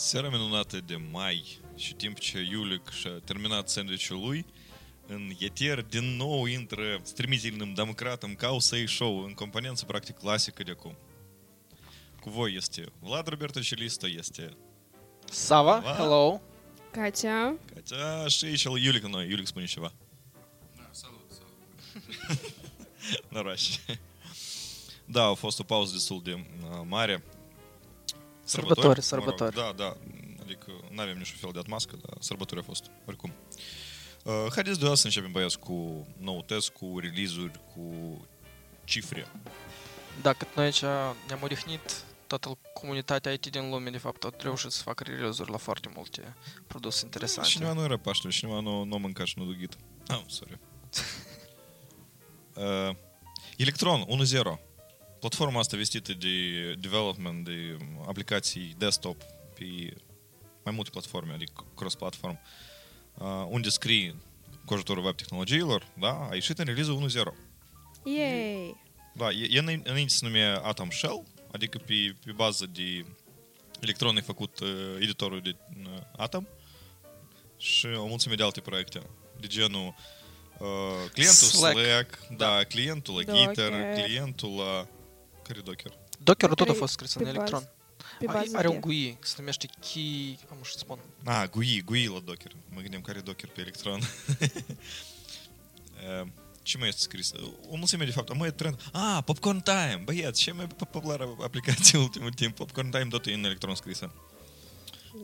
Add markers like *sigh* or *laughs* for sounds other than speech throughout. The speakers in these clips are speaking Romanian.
Seara minunată de mai și timp ce Iulic și-a terminat sandwich-ul lui, în etier din nou intră strimizilnim democratam ca să show în componență practic clasică de acum. Cu voi este Vlad Roberto și listă este Sava, Vlad, hello! Catea. Catea și și Iulic noi. Iulic spune ceva. Da, salut, salut. *laughs* Noroși. da, a fost o pauză destul de uh, Sărbători, Mă rog, sărbători. da, da. Adică nu avem niciun fel de atmască, dar sărbători a fost, oricum. Uh, haideți de să începem, băieți, cu noutăți, cu release-uri, cu cifre. Da, cât noi aici ne-am odihnit, toată comunitatea IT din lume, de fapt, a reușit să facă release la foarte multe produse interesante. Cineva nu era Paște, cineva nu, nu mânca și nu dugit. Ah, sorry. *laughs* uh, Electron 1.0. Platforma asta vestită de development de aplicații desktop pe mai multe platforme, adică cross-platform, uh, unde scrii cu ajutorul web tehnologiilor, da, a ieșit în release 1.0. Yay! Da, e, e înainte înainte se numea Atom Shell, adică pe, pe bază de electron e făcut uh, editorul de uh, Atom și o mulțime de alte proiecte, de genul uh, clientul Slack. Slack, da, clientul la Docker. Gitter, clientul la... Care e Docker? Dockerul tot a Pe- fost scris pe în Electron. Pe Are, bază are de... un GUI, se numește Key... Am să spun. Ah, GUI, GUI la Docker. Mă gândeam care e Docker pe Electron. *laughs* Uh, ce mai este scris? O mulțime de fapt. Mă, e trend. Ah, Popcorn Time! Băieți, cea mai populară aplicație în ultimul timp. Popcorn Time tot e în Electron scrisă.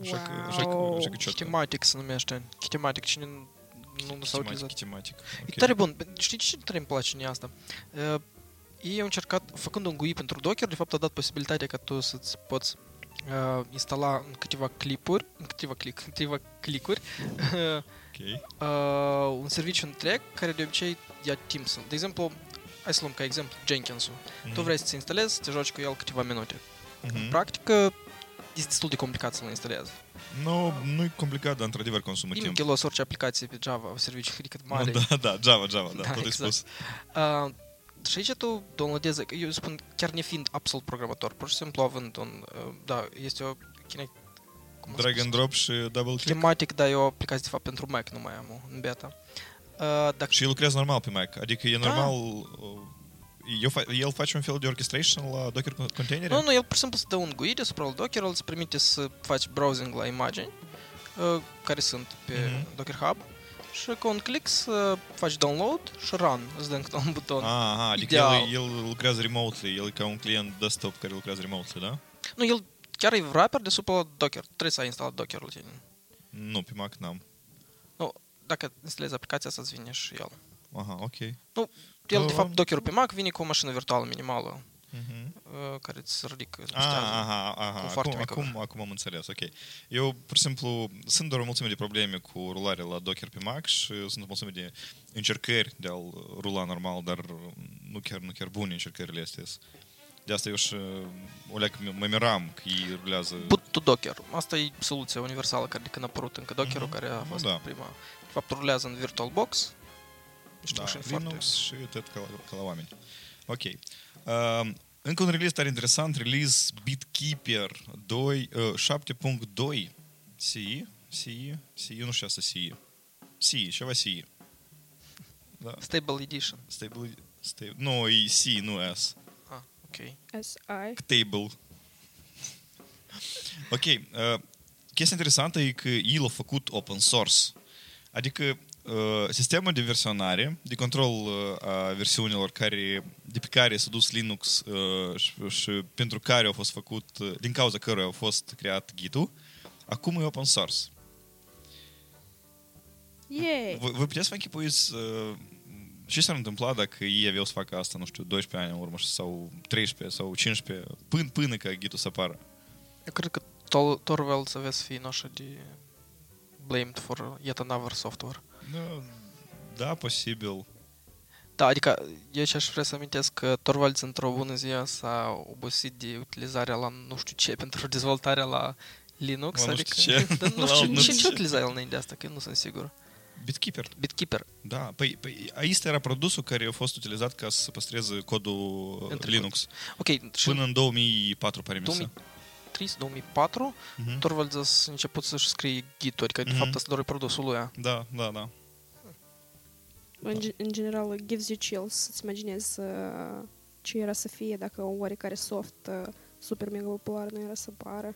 Așa că, așa că, Wow. așa că ciotcă. Kitematic se numește. Kitematic, cine nu, nu s-a utilizat. Kitematic. E tare bun. Știi ce tare îmi place în ea asta? Uh, ei au încercat, făcând un GUI pentru Docker, de fapt a dat posibilitatea ca tu să-ți poți uh, instala în câteva clipuri, în câteva, click, în câteva clicuri, uh, *laughs* Ok. uh, un serviciu întreg care de obicei ia timp să... De exemplu, hai să luăm ca exemplu Jenkins-ul. Tu vrei să-ți instalezi, să te joci cu el câteva minute. În Mhm. practică, este destul de complicat să-l instalezi. Nu, nu e complicat, dar într-adevăr consumă Din timp. kilos orice aplicație pe Java, un serviciu *laughs* cât mare. Nu, da, da, Java, Java, da, Da, tot e exact. spus. Uh, și aici tu downloadezi, eu spun, chiar nefiind absolut programator, pur și simplu având un, uh, da, este o Kinect, cum să Drag spun, and drop și double click. Kinematic, dar e o aplicație de fapt pentru Mac, nu mai am o, în beta. Uh, dacă Și el lucrează normal pe Mac. Adică e Da. normal... uh, Eu fa- el face un fel de orchestration la Docker containere? Nu, nu, el pur și simplu îți dă un GUI deasupra lui Docker, el îți permite să faci browsing la imagini uh, care sunt pe Mhm. Docker Hub și cu un click să faci download și run, îți dă încă un buton. Ah, aha, adică Ideal. el, el lucrează remotely, el e ca un client desktop care lucrează remotely, da? Nu, el chiar e wrapper deasupra Docker, trebuie să ai instalat Docker la tine. Nu, pe Mac n-am. Dacă instalezi aplicația, să-ți vine și el. Aha, ok. El, Uh, de fapt, Docker pe Mac vine cu o mașină virtuală minimală Mhm. uh, care îți ridică Ah, stează. aha, aha. cu foarte Acum, mică acum, acum am înțeles, ok. Eu, pur și simplu, sunt doar o mulțime de probleme cu rularea la Docker pe Mac și sunt o mulțime de încercări de a-l rula normal, dar nu chiar, nu chiar bune încercările astea. De asta eu și o leac mă miram că ei rulează... Boot to Docker. Asta e soluția universală care de când a apărut încă Docker-ul, Mhm. care a Nu, fost da. prima. De fapt, rulează în VirtualBox. Niște da, mașini Linux foarte... și tot ca, la- ca la oameni. Ok. Uh, încă un release tare interesant, release BitKeeper 2, uh, 7.2 CI, CI, CI, nu știu asta CI. CI, ceva CI. Da, Stable Edition. stable, stable, nu, e C, nu S. Ah, ok. SI. Table. Ok, uh, chestia interesantă e că el a făcut open source. Adică uh, sistemul de versionare, de control uh, a versiunilor care, de pe care s-a dus Linux uh, și, și pentru care au fost făcut, uh, din cauza căruia a fost creat Git-ul, acum e open source. Yay! Voi, voi puteți să vă închipuiți uh, ce s-ar întâmpla dacă ei aveau să facă asta, nu știu, 12 ani în urmă sau 13 sau 15, până, până ca Git-ul să apară. Eu cred că Tor- Torvalds avea să fie noșa de blamed for yet another software. Da, da, posibil. Da, adică eu ce aș vrea să amintesc că Torvalds într-o bună zi s-a obosit de utilizarea la nu știu ce pentru dezvoltarea la Linux. La adică, nu știu ce. Da, nu *laughs* știu, ce, ce utiliza el înainte asta, că eu nu sunt sigur. Bitkeeper. Bitkeeper. Da, păi, păi asta era produsul care a fost utilizat ca să păstreze codul Între Linux. Cod. Ok. Până în 2004, pare 2000... 2004, Mhm. Torvalds a început să-și scrie ghiduri, că de Mhm. fapt asta doar e produsul lui. Da, da, da. În, ge- în general, it gives you chills să-ți imaginezi uh, ce era să fie dacă un oarecare soft uh, super mega popular nu era să apară.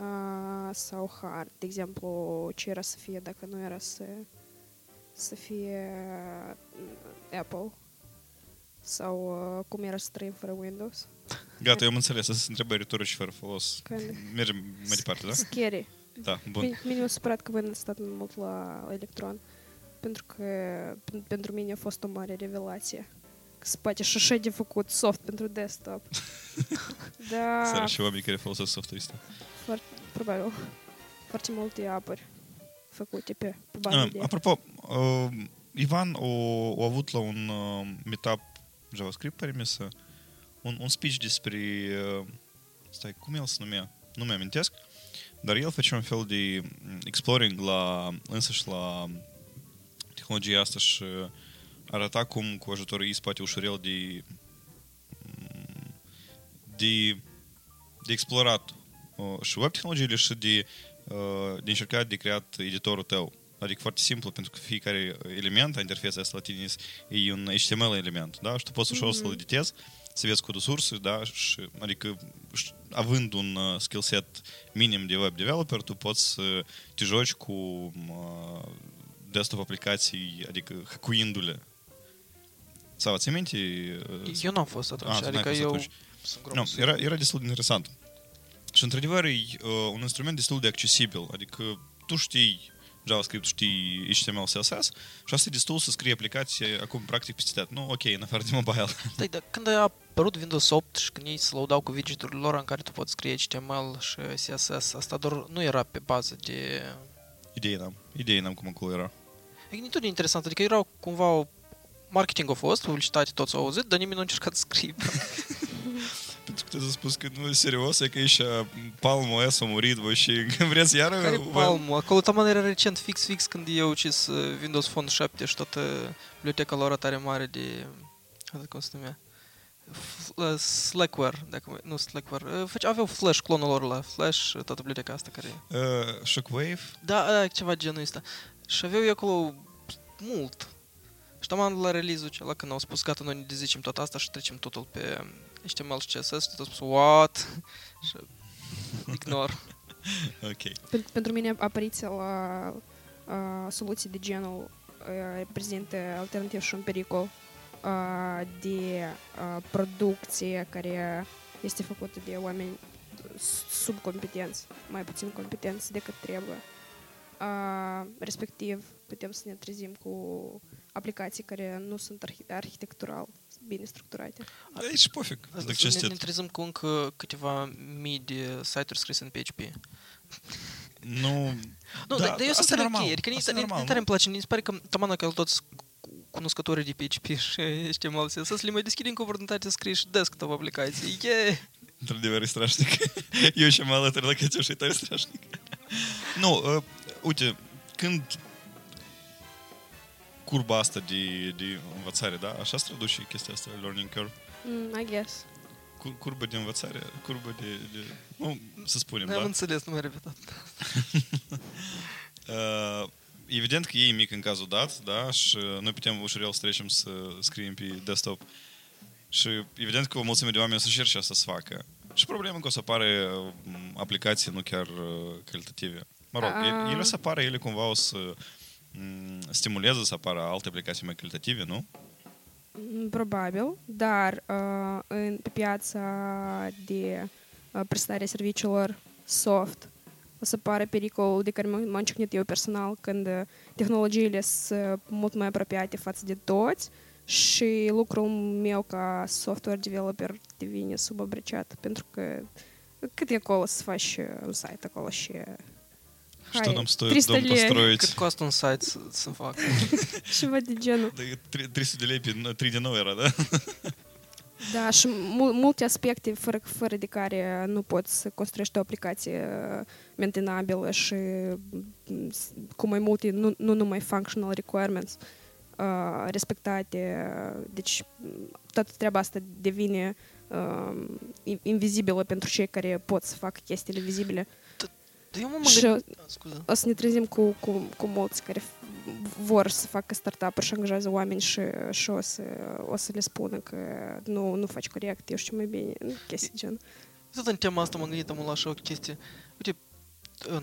Uh, sau hard, de exemplu, ce era să fie dacă nu era să, să fie uh, Apple. Sau uh, cum era să trăim fără Windows. Gata, eu am înțeles. Asta sunt întrebări retorice fără folos. Kind Mergem mai departe, da? Scary. Da, bun. Bun. Mine m-a supărat că voi n-ați stat mai mult la Electron. Pentru că pen- pentru mine a fost o mare revelație. Că se poate și așa de făcut soft pentru desktop. *laughs* da, Sunt și oameni care folosesc softul ăsta. probabil. Foarte multe apuri făcute pe, pe bază Ah, de... Apropo, uh, Ivan a, a avut la un uh, meetup JavaScript, pare mi să, un, un speech despre... Uh, stai, cum el se numea? Nu mi-amintesc. Dar el făcea un fel de mm, exploring la, însăși la tehnologia asta și arăta cum cu ajutorul ei se poate ușurel de mm, de, de explorat uh, și web tehnologiile și de, uh, de încercat de creat editorul tău. Adică foarte simplu, pentru că fiecare element a interfeței asta la tine e un HTML element, da? Și tu poți ușor să-l editezi, să vezi codul sursă, da? Și, adică, și- având un uh, skill set minim de web developer, tu poți să te joci cu uh, desktop aplicații, adică hackuindu-le. Sau ți minte? uh, Eu n-am fost atunci, Ah, tu n-ai adică fost eu atunci. sunt Nu, gros. era, era destul de interesant. Și într-adevăr e uh, un instrument destul de accesibil. Adică tu știi JavaScript, știi HTML, CSS și asta e destul să scrii aplicație acum practic peste tot. Nu, ok, în afară de mobile. *laughs* Stai, dar când a apărut Windows 8 și când ei se lăudau cu widgeturile lor în care tu poți scrie HTML și CSS, asta doar nu era pe bază de... Idei n-am. Idei n-am cum acolo era. E tot de interesant, adică erau cumva o... Marketing a fost, publicitate toți au auzit, dar nimeni nu a încercat să scrie. *laughs* Pentru că te spus că nu e serios, e că e și Palm OS a murit, voi și vreți iară... Care vă- palmul? Acolo taman era recent, fix, fix, când eu ucis uh, Windows Phone 7 și toată biblioteca lor tare mare de... Asta cum se numea? F- uh, Slackware, dacă mă- nu Slackware, uh, făcea- aveau Flash, clonul lor la Flash, uh, toată biblioteca asta care... Uh, Shockwave? Da, da, ceva genul ăsta. Și aveau eu acolo mult. Și taman la release-ul ăla când au spus gata, noi ne dezicem tot asta și trecem totul pe HTML și CSS și tot spus what? și ignor. *laughs* Ok. Pen- Pentru mine apariția la uh, soluții de genul uh, reprezintă alternativ și un pericol uh, de uh, producție care este făcută de oameni subcompetenți, mai puțin competenți decât trebuie. Uh, respectiv, putem să ne trezim cu aplicații care nu sunt arhi- arhitectural bine structurate. Da, e și pofig. Asta Dacă să ne, ce ne trezim cu încă câteva mii de site-uri scrise în PHP. Nu... *laughs* Nu, Da, dar, dar eu sunt asta e tare normal. ok. Adică Asta e nici normal, tare nu? îmi place. Mi se pare că tamană că toți cunoscătorii de PHP *laughs* și HTML să le mai deschidem cu oportunitate să scrii și desktop aplicații. Yeah! Într-adevăr, e strașnic. *laughs* Eu și mă alătur la Căciuș, e tare strașnic. Nu, uh, uite, când curba asta de, de învățare, da? Așa se traduce chestia asta, learning curve. Mm, I guess. Cur- Curbă de învățare, curbă de... de nu, să spunem, Am da? înțeles, nu mai repetat. *laughs* Uh, evident că e mic în cazul dat, da? Și noi putem ușurel să trecem să scriem pe desktop. Și evident că o mulțime de oameni o să încerce asta să facă. Și problema că o să apare um, aplicații nu chiar uh, calitative. Mă rog, A. ele, ele o să apară, ele cumva o să um, stimuleze să apară alte aplicații mai calitative, nu? Mm, Probabil, dar uh, în, pe piața de uh, prestare serviciilor soft o să pare pericolul de care m- m-am ciocnit eu personal când uh, tehnologiile sunt mult mai apropiate față de toți și lucrul meu ca software developer devine subabriciat pentru că cât e acolo să faci uh, un site acolo și Что нам стоит 300 дом лей. построить? Cât costă un site să, să fac? ceva de genul. Да, и три- 300 de lei pe 3D nou era, da? Da, și mul- multe aspecte fără, fără de care nu poți să construiești o aplicație uh, mentenabilă și mm, s- cu mai multe, nu, nu numai functional requirements uh, respectate. Deci mm, toată treaba asta devine uh, in- invizibilă pentru cei care pot să facă chestiile vizibile. Dar eu mă mă Și gândesc... Scuze. o să ne trezim cu, cu, cu mulți care f- vor să facă startup-uri și angajează oameni și, și o, să, o să le spună că nu, nu faci corect, eu știu mai bine, chestii de gen. Tot în tema asta m-am gândit am la așa o chestie. Uite,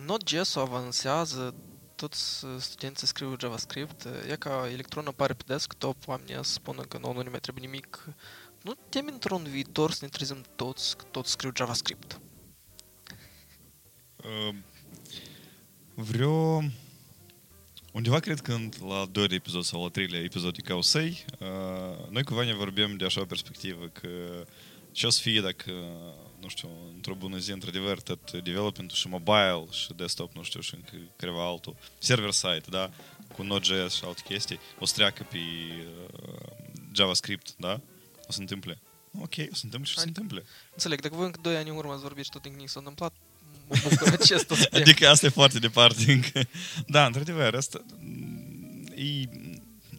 Node.js avansează, toți uh, studenții scriu JavaScript, e ca Electron apare pe desktop, oamenii să spună că nu, nu ne mai trebuie nimic. Nu temi într-un viitor să ne trezim toți, că toți scriu JavaScript. Uh, Vreo... Undeva cred că în- la al doilea episod sau al treilea episod de Causei, uh, noi cu Vania vorbim de așa o perspectivă că ce o să fie dacă, nu știu, într-o bună zi, într-adevăr, tot development și mobile și desktop, nu știu, și încă câteva altul, server-side, da, cu Node.js și alte chestii, o să treacă pe uh, JavaScript, da? O să se întâmple. Ok, o să se întâmple și o să se întâmple. Înțeleg, dacă voi încă 2 ani în urmă ați vorbit și tot nimic s-a întâmplat, mă bucur acest aspect. Adică asta e foarte departe încă. Da, într-adevăr, asta e,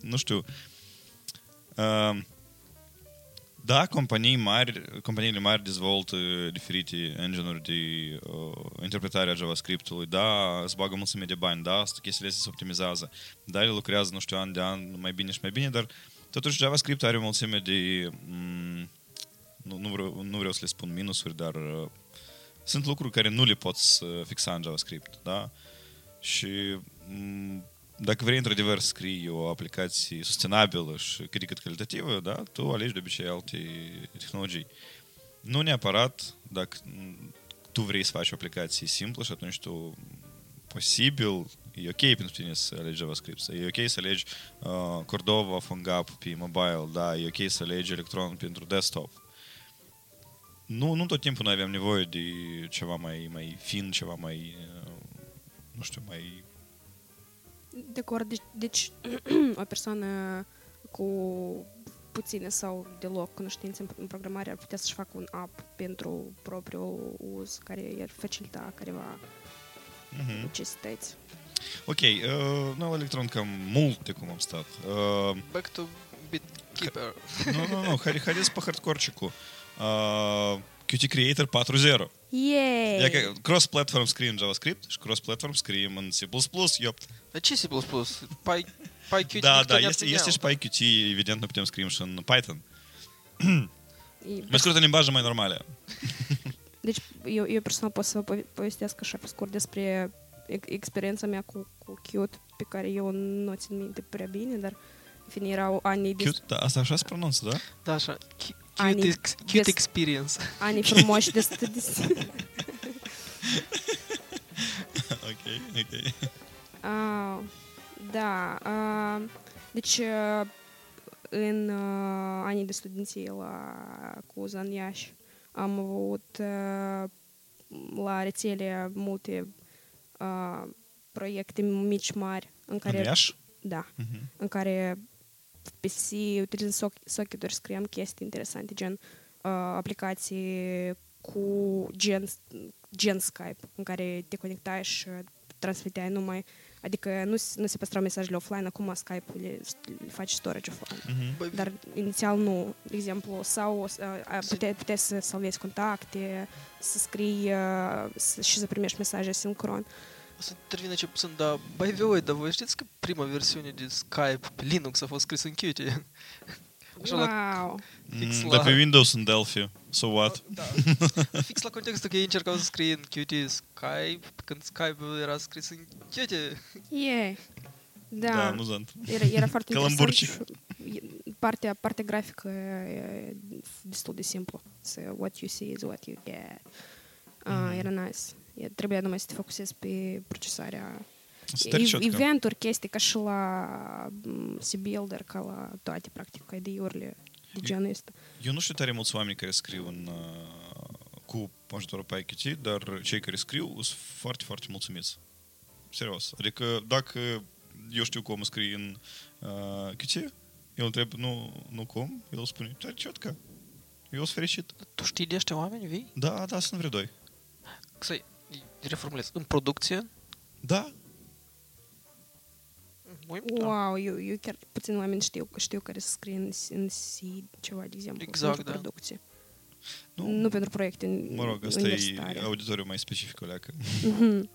nu știu, uh, da, companii mari, companiile mari dezvoltă diferite engine-uri de uh, interpretare a JavaScript-ului, da, îți bagă mulțime de bani, da, chestiile astea se optimizează, da, ele lucrează, nu știu, an de an mai bine și mai bine, dar totuși JavaScript are o mulțime de, mm, nu, nu, vreau, nu vreau să le spun minusuri, dar uh, sunt lucruri care nu le poți uh, fixa în JavaScript, da? Și m, dacă vrei într-adevăr să scrii o aplicație sustenabilă și cât de cât calitativă, da, tu alegi de obicei alte tehnologii. Nu neapărat dacă m, tu vrei să faci o aplicație simplă și atunci tu posibil, e ok pentru tine să alegi JavaScript, e ok să alegi uh, Cordova, PhoneGap pe mobile, da, e ok să alegi Electron pentru desktop. Nu, nu tot timpul noi avem nevoie de ceva mai, mai fin, ceva mai, uh, nu știu, mai... De acord, deci, deci *clears throat* o persoană cu puține sau deloc cunoștințe în- în programare ar putea să-și facă un app pentru propriul uz care i-ar facilita careva Uh-huh. necesități. Ok, uh, noi la Electron cam multe cum am stat. Uh, Back to BitKeeper. nu, nu, nu, hai, haideți pe hardcore-cicu uh, Qt Creator 4.0. Yay! Ia cross-platform scrie JavaScript și cross-platform scrie în C++, iopt. Dar ce C++? Py, PyQt Da, da, este, este și PyQt, evident, nu putem scrie și în Python. Mai scurt în limbaje mai normale. *laughs* Deci eu, eu personal pot să vă povestesc așa pe scurt despre experiența mea cu, cu Qt, pe care eu nu o țin minte prea bine, dar în fine erau anii... Qt, da, asta așa se pronunță, da? Da, așa. Q- Ani Cute, ex- cute des- experience. anii frumoși de studii. *laughs* ok, ok. Ah, da. ah, deci, ah, în ah, anii de studenție la Cuza în Iași am avut ah, la rețele multe ah, proiecte mici mari în care... În Iași? Da. Mhm. în care pe C, utilizând soc- socket-uri, scriam chestii interesante, gen uh, aplicații cu gen, gen Skype, în care te conectai și transmiteai numai, adică nu, s- nu se păstrau mesajele offline, acum Skype-ul le, le faci storage offline. Mhm. Băi, Dar inițial nu, de exemplu, sau uh, puteai, puteai să salvezi contacte, să scrii uh, să, și să primești mesaje sincron. O să intervine ce puțin, dar by the way, dar voi știți că prima versiune de Skype pe Linux a fost scrisă în Qt? *laughs* Așa la, Wow! fix Mm, la... Dar pe Windows în Delphi. So what? Da. *laughs* Fix la contextul că ei încercau să scrie în Qt Skype, când Skype-ul era scris în Qt. Yeah. Da. Da, amuzant. Era, era foarte *laughs* interesant Calamburcic. și e- partea, partea grafică e destul de simplu. Să what you see is what you get. Uh, Mhm. Era nice. E, trebuia numai să te focusezi pe procesarea Stări e- ciotcă. eventuri, chestii ca și la m, C-Builder, ca la toate, practic, IDE-urile de genul ăsta. Eu nu știu tare mulți oameni care scriu în, uh, cu ajutorul PyQt, dar cei care scriu sunt foarte, foarte mulțumiți. Serios. Adică dacă eu știu cum scrie în uh, Qt, eu întreb, nu, nu cum, el spune, tare ciotcă. Eu sunt fericit. Tu știi de ăștia oameni, vii? Da, da, sunt vreo doi. Să reformulez. În producție, Da, Ui, da. Wow, eu, eu chiar puțin oameni știu, știu care să scrie în, în C ceva, de exemplu, Exact, pentru da. producție. Nu, nu pentru proiecte mă rog, asta e universitare. auditoriu mai specific, o leacă. Мгм.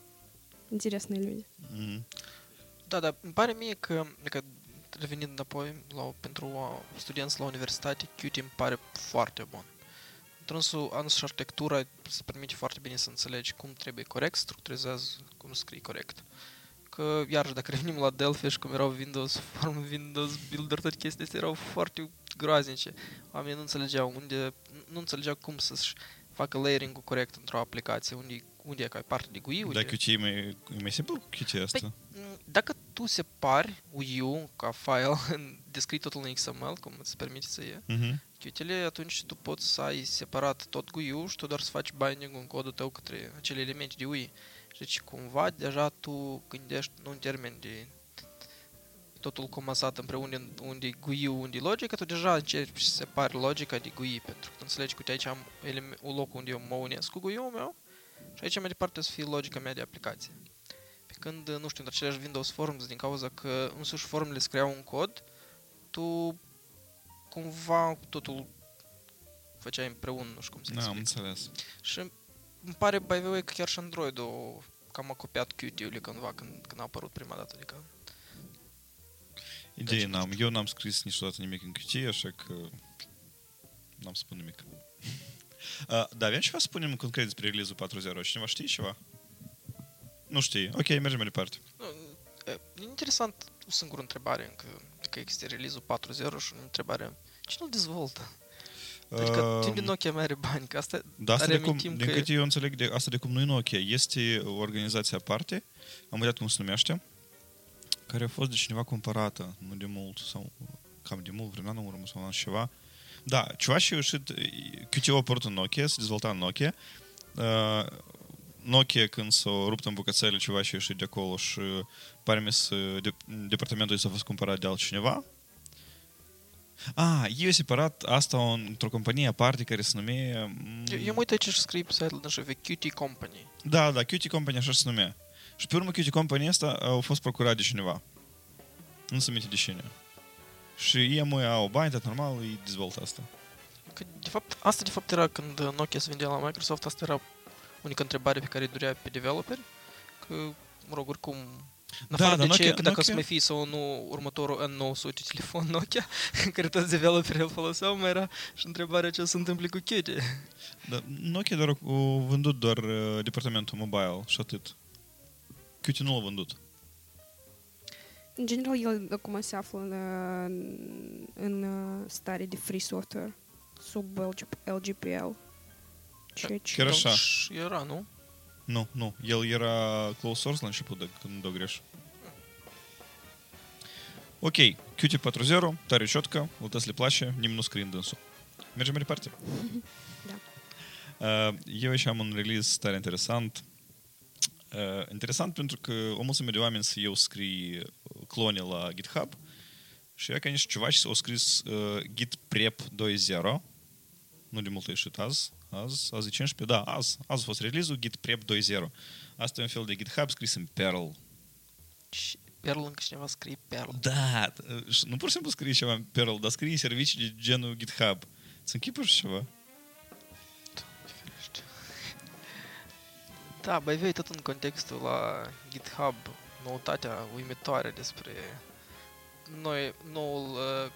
Интересные люди. Mhm. Da, dar îmi pare mie că, că revenind înapoi la, pentru uh, studenți la universitate, Qt îmi pare foarte bun. Trânsul ans și arhitectura se permite foarte bine să înțelegi cum trebuie corect, structurizează, cum scrii corect. Că, iarăși, dacă revenim la Delphi și cum erau Windows *laughs* Form, Windows Builder, toate chestiile astea erau foarte groaznice. Oamenii nu înțelegeau unde, nu înțelegeau cum să-și facă layering-ul corect într-o aplicație, unde, unde e ca parte de GUI, unde... Da, Qt e mai, e mai simplu cu Qt asta? Mm, Dacă tu separi UI ca file *laughs* în descrii totul în XML, cum îți permite să e, Mhm. Qt-le, atunci tu poți să ai separat tot GUI-ul și tu doar să faci binding în codul tău către acele elemente de UI. Și Deci cumva deja tu gândești nu în termeni de totul comasat împreună unde e GUI-ul, unde e logica, tu deja încerci să separi logica de GUI, pentru că tu înțelegi că uite, aici am eleme- un loc unde eu mă unesc cu GUI-ul meu și aici mai departe să fie logica mea de aplicație. Pe când, nu știu, între aceleași Windows Forms, din cauza că însuși formele scriau un cod, tu cumva totul făceai împreună, nu știu cum să Da, am explic. înțeles. Și îmi pare, by the way, că chiar și Android-ul cam a copiat Qt-ul cândva, când, când a apărut prima dată. Adică, Idei Deci, n-am. Eu n-am scris niciodată nimic în Qt, așa că n-am să spun nimic. *laughs* Uh, da, avem ceva să spunem concret despre release-ul 4.0. Cineva știe ceva? Nu știi. Ok, mergem mai departe. nu, e, e interesant, o singură întrebare încă, că există release-ul 4.0 și o întrebare, cine îl dezvoltă? Adică, Uh, uh, Nokia mai are bani, că asta Da, asta de cum, reamintim din că- câte eu înțeleg, de, asta de cum nu e Nokia. Este o organizație aparte, am uitat cum se numește, care a fost de cineva cumpărată, nu de mult, sau cam de mult, vreun an în urmă sau un an și ceva. Da, ceva și a ieșit, Qt a apărut în Nokia, se dezvolta în Nokia. Uh, Nokia, când s-a rupt în bucățele, ceva și a ieșit de acolo și pare mi să de, departamentul s-a fost cumpărat de altcineva. Ah, eu separat asta într-o companie aparte care se numea... Eu, eu mă uit aici și scrie pe site-ul așa, Qt Company. Da, da, Qt Company așa se numea. Și pe urmă Qt Company asta a fost procurat de cineva. Nu se minte de cine. Și ei mai au bani, dar normal îi dezvoltă asta. Că, de fapt, asta de fapt era când Nokia se vindea la Microsoft, asta era unica întrebare pe care îi durea pe developeri, că, mă rog, oricum, în Da, afară dar de ce, Nokia- că dacă o să Nokia- mai fie sau nu următorul N900 telefon Nokia, *laughs* care toți developerii îl foloseau, mai era și întrebarea ce o să se întâmple cu Qt. Dar Nokia doar a vândut doar uh, departamentul mobile și atât. Qt nu l-a vândut. În general, el acum se află în, uh, în uh, stare de free software sub LG- LGPL. Church. Chiar așa. Era, nu? Nu, nu. El era close source la început, dacă nu dau greș. Ok, Qt 4.0, tare ciotcă, uitați le place, nimeni nu scrie în dânsul. Mergem mai departe. *laughs* da. Uh, eu aici am un release tare interesant. Uh, interesant pentru că o mulțime de oameni să eu scrii uh, clone la GitHub și eu, ca ceva și au scris Git Prep 2.0, nu de mult a ieșit azi, azi, azi e 15, da, azi, azi a fost release-ul Git Prep 2.0. Asta e un fel de GitHub scris în Perl. Și Perl încă cineva scrie Perl. Da, și nu pur și simplu scrie ceva în Perl, dar scrie servicii de genul GitHub. Ți închipuri ceva? Ferește. Da, băi, vei tot în contextul la GitHub, noutatea uimitoare despre noi, noul, uh,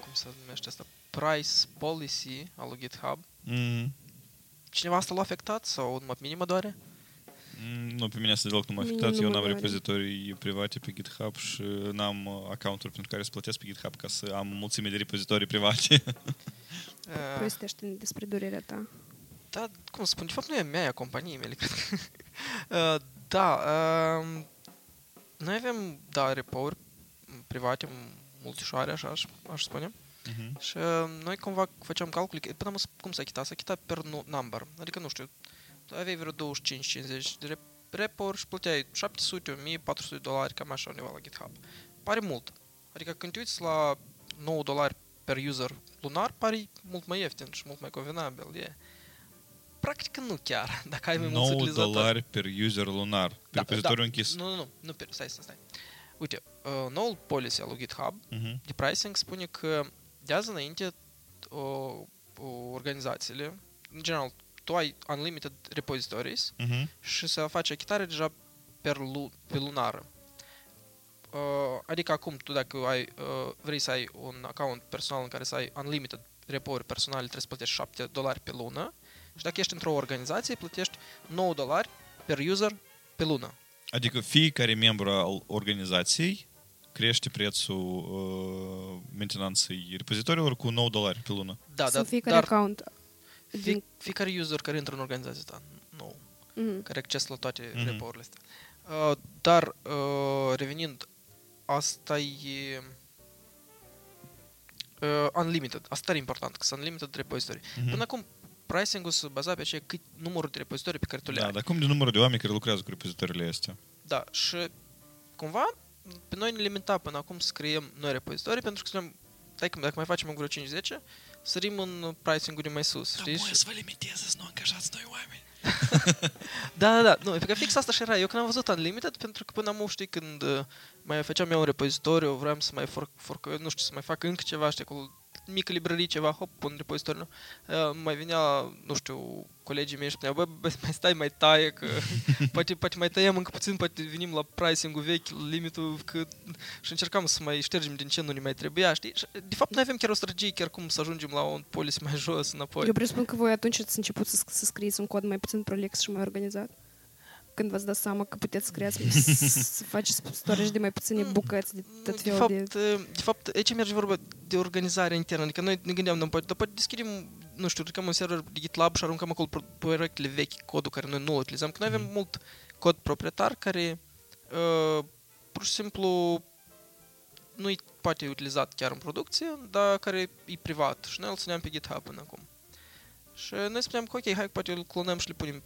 cum se numește asta, price policy al lui GitHub. Mm. Cineva asta l-a afectat sau numai pe mine mă doare? Mm, Nu, pe mine asta deloc nu m-a Mine afectat. nu Eu mă n-am doare. repozitorii private pe GitHub și n-am uh, accounturi pentru care să plătesc pe GitHub ca să am mulțime de repozitorii private. *laughs* Uh, Povestește-ne despre durerea ta. Da, cum să spun, de fapt nu e a mea, e a companiei mele, *laughs* cred că. uh, da, uh, noi avem, da, repouri private, multișoare, așa aș, aș spune. Mhm. Și uh, noi cumva făceam calcul, că până mă, cum s-a chitat? S-a chitat per nu- number. Adică, nu știu, tu aveai vreo 25-50 de rep- repo-uri și plăteai 700, 1400 de dolari, cam așa undeva la GitHub. Pare mult. Adică când te uiți la 9 dolari per user lunar, pare mult mai ieftin și mult mai convenabil. E. Practic nu chiar, *laughs* dacă ai mai mulți 9 utilizatori. dolari per user lunar. Pe Da, repozitoriu da. închis. Nu, nu, nu, nu, per- stai, stai, stai. Uite, uh, noul policy al lui GitHub Mhm. de pricing spune că de azi înainte, uh, organizațiile, în general, tu ai unlimited repositories uh-huh. și se face achitare deja per lu- pe lunară. Uh, adică acum tu dacă ai, uh, vrei să ai un account personal în care să ai unlimited repouri personale, trebuie să plătești 7 dolari pe lună și dacă ești într-o organizație, plătești 9 dolari per user pe lună. Adică fiecare membru al organizației crește prețul uh, mentenanței repozitoriilor cu 9 dolari pe lună. Da, Sau da, fiecare dar account. fie, Din... fiecare user care intră în organizație asta, nou, Mhm. care are acces la toate Mhm. repourile astea. Uh, dar, uh, revenind, asta e uh, unlimited. Asta e important, că sunt unlimited repository. Mhm. Până acum, pricing-ul se baza pe aceea cât numărul de repozitorii pe care tu le Da, ai. dar cum de numărul de oameni care lucrează cu repozitoriile astea? Da, și cumva pe noi ne limita până acum să creăm noi repozitorii pentru că spuneam, stai că dacă mai facem vreo 5-10, sărim în pricing-ul de mai sus, știi? Și- să vă limiteze să nu angajați noi oameni. *laughs* Da, da, da. Nu, pentru că fix asta și era. Eu când am văzut Unlimited, pentru că până am știi, când uh, mai făceam eu un repozitoriu, vreau să mai for, for, nu știu, să mai fac încă ceva, știi, cu mică librărie, ceva, hop, pun repozitoriu. Uh, mai venea, nu știu, colegii mei și spuneau, bă, bă, mai stai, mai taie, că *laughs* poate, poate mai tăiem încă puțin, poate venim la pricing-ul vechi, limitul, că... și încercam să mai ștergem din ce nu ne mai trebuia, știi? Și, de fapt, noi avem chiar o strategie, chiar cum să ajungem la un policy mai jos, înapoi. Eu presupun că voi atunci ați început să, sc- să scrieți un cod mai puțin prolix și mai organizat. Când v-ați dat seama că puteți *laughs* să creați, să- să faceți storage de mai puține bucăți, de tot de felul fapt, de... de fapt, aici merge vorba de organizare internă. Adică noi ne gândeam, dar poate, dar poate deschidem, nu știu, ridicăm un server de GitLab și aruncăm acolo pro- proiectele vechi, codul care noi nu îl utilizăm. Că noi avem mult cod proprietar care uh, pur și simplu nu poate utilizat chiar în producție, dar care e privat și noi îl țineam pe GitHub până acum. Și noi spuneam că ok, hai că poate îl clonăm și le punem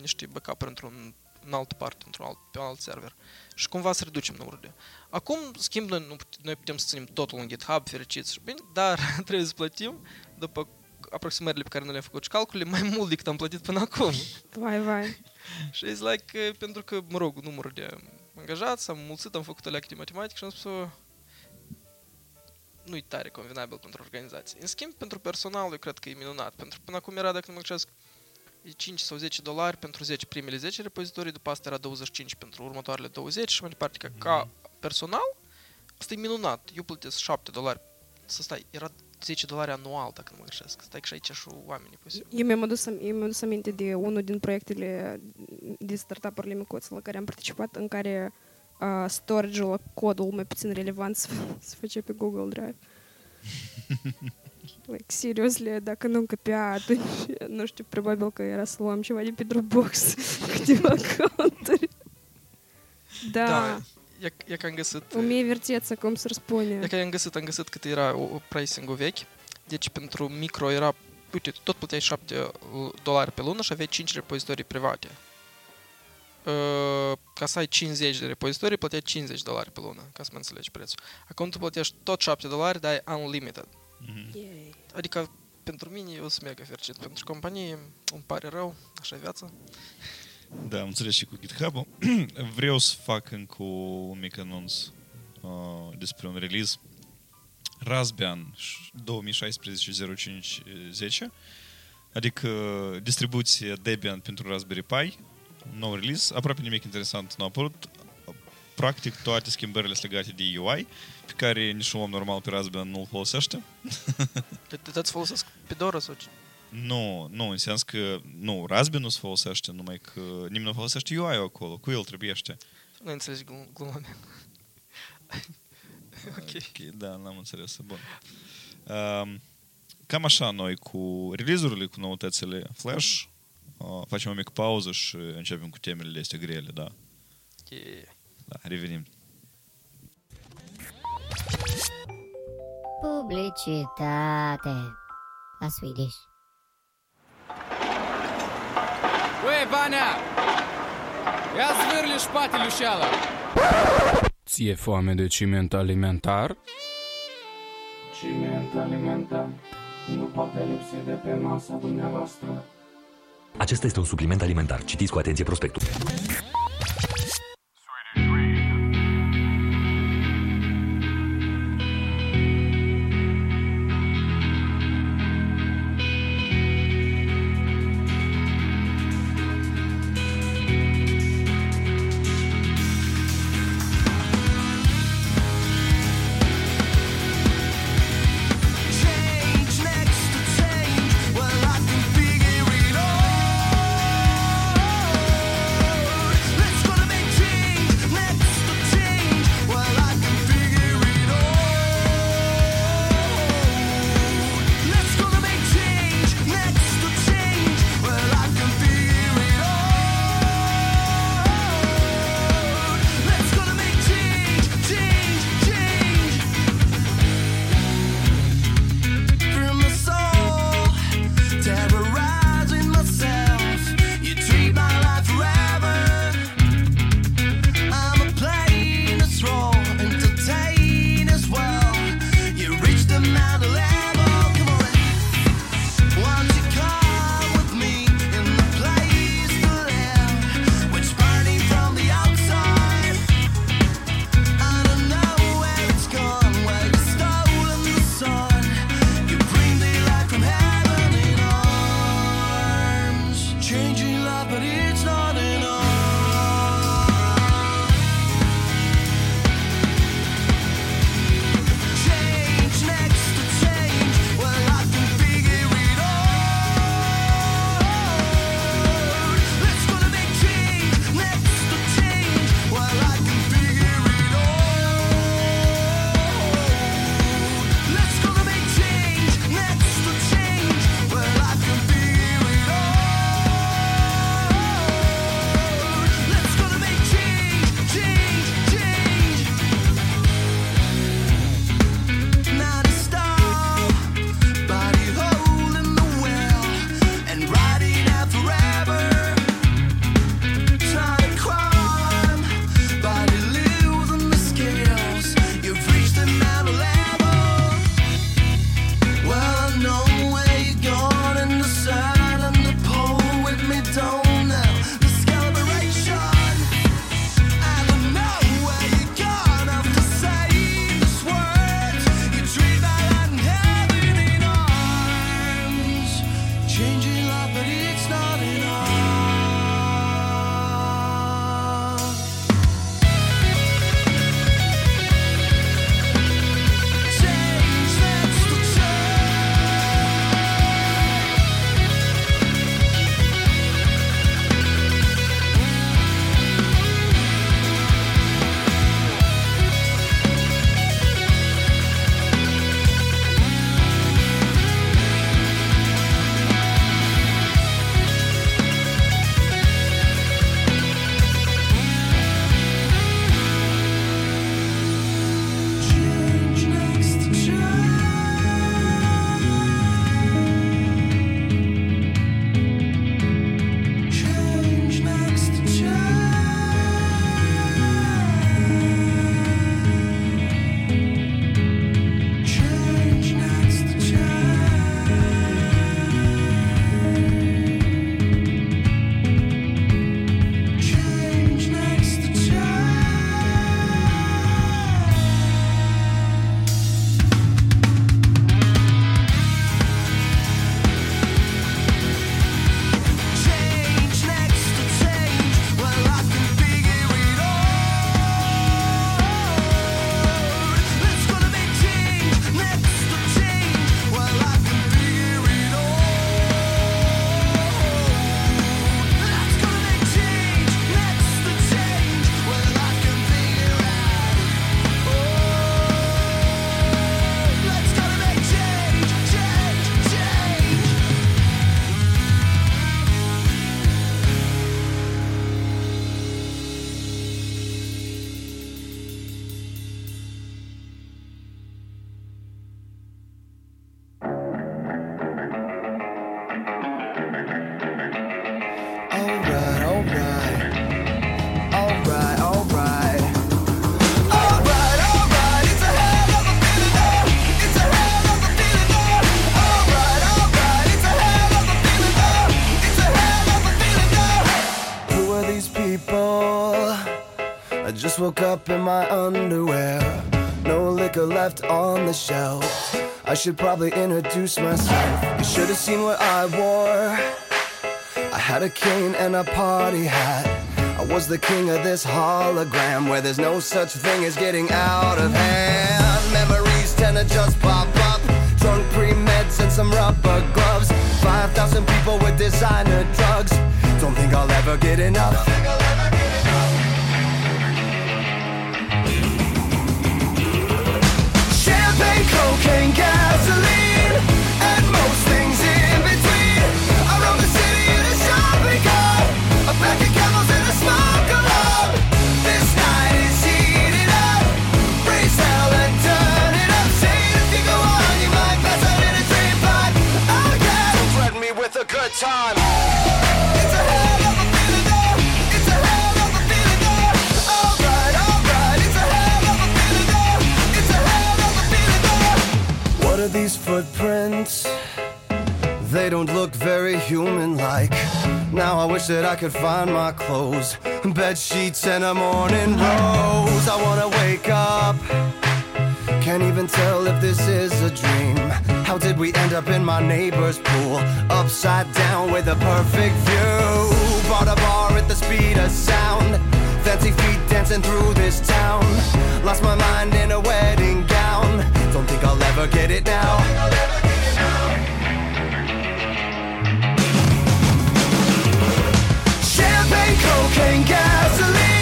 niște backup într-un în altă parte, într-un alt, pe un alt server. Și cumva să reducem numărul de. Acum, în schimb, noi, nu, put- noi putem să ținem totul în GitHub, fericiți și bine, dar *laughs* trebuie să plătim după aproximările pe care noi le-am făcut și calculele mai mult decât am plătit până acum. *laughs* Vai, vai. *laughs* și e like, eh, pentru că, mă rog, numărul de angajați, am mulțit, am făcut alea de matematică și am spus "O, nu-i tare convenabil pentru organizație. În schimb, pentru personal, eu cred că e minunat. Pentru că până acum era, dacă nu mă greșesc, e 5 sau 10 dolari pentru 10 primele 10 repozitorii, după asta era 25 pentru următoarele 20 și mai departe. Că ca personal, asta e minunat. Eu plătesc 7 dolari. Să stai, era 10 dolari anual, dacă nu mă greșesc. Stai că și aici și oamenii posibil. Eu mi-am adus, am- eu mi-am adus aminte de unul din proiectele de startup-urile micuțe la care am participat, în care uh, storage-ul, la codul mai puțin relevant *laughs* se, se face pe Google Drive. *laughs* like, seriously, dacă nu încăpea, atunci, nu știu, probabil că era să luăm ceva de pe Dropbox, câteva accounturi. Da, Da, da. E, e că am găsit... o mie verteță, cum să răspune. E că am găsit, am găsit cât era o, o pricing-ul vechi. Deci pentru micro era, uite, tu tot plăteai 7 dolari pe lună și aveai 5 repozitorii private. Uh, ca să ai 50 de repozitorii, plăteai 50 dolari pe lună, ca să mă înțelegi prețul. Acum tu plătești tot 7 dolari, dar ai unlimited. Mhm. Yay. Adică pentru mine eu sunt mega fericit. Pentru companie îmi pare rău, așa e viața. Da, am înțeles și cu GitHub-ul. *clears throat* Vreau să fac încă un mic anunț uh, despre un release. Raspbian 2016-0510, adică distribuție Debian pentru Raspberry Pi, nou release, aproape nimic interesant nu a apărut. Practic toate schimbările sunt legate de UI, pe care nici un om normal pe Raspbian nu-l folosește. *laughs* Te te dați folosesc pe Dora sau ce? Nu, nu, în sens că, nu, Raspbian nu se folosește, numai că nimeni nu folosește UI-ul acolo, cu el trebuiește. Nu înțelegi glum- gluma mea. *laughs* ok. Ok, da, n-am înțeles, bun. Um, cam așa noi cu release-urile, cu noutățile Flash, uh, facem o mică pauză și începem cu temele astea grele, da. Yeah. Da, revenim. Publicitate La Swedish Băi, Banea! Ia zvârli șpate, Lușeală! Ție foame de ciment alimentar? Ciment alimentar nu poate lipsi de pe masa dumneavoastră. Acesta este un supliment alimentar. Citiți cu atenție prospectul. woke up in my underwear. No liquor left on the shelf. I should probably introduce myself. You should have seen what I wore. I had a cane and a party hat. I was the king of this hologram where there's no such thing as getting out of hand. Memories tend to just pop up. Drunk pre meds and some rubber gloves. 5,000 people with designer drugs. Don't think I'll ever get enough. time. What are these footprints? They don't look very human like. Now I wish that I could find my clothes, bed sheets, and a morning rose. I wanna wake up can't even tell if this is a dream. How did we end up in my neighbor's pool? Upside down with a perfect view. Bought a bar at the speed of sound. Fancy feet dancing through this town. Lost my mind in a wedding gown. Don't think I'll ever get it now. Champagne, cocaine, gasoline.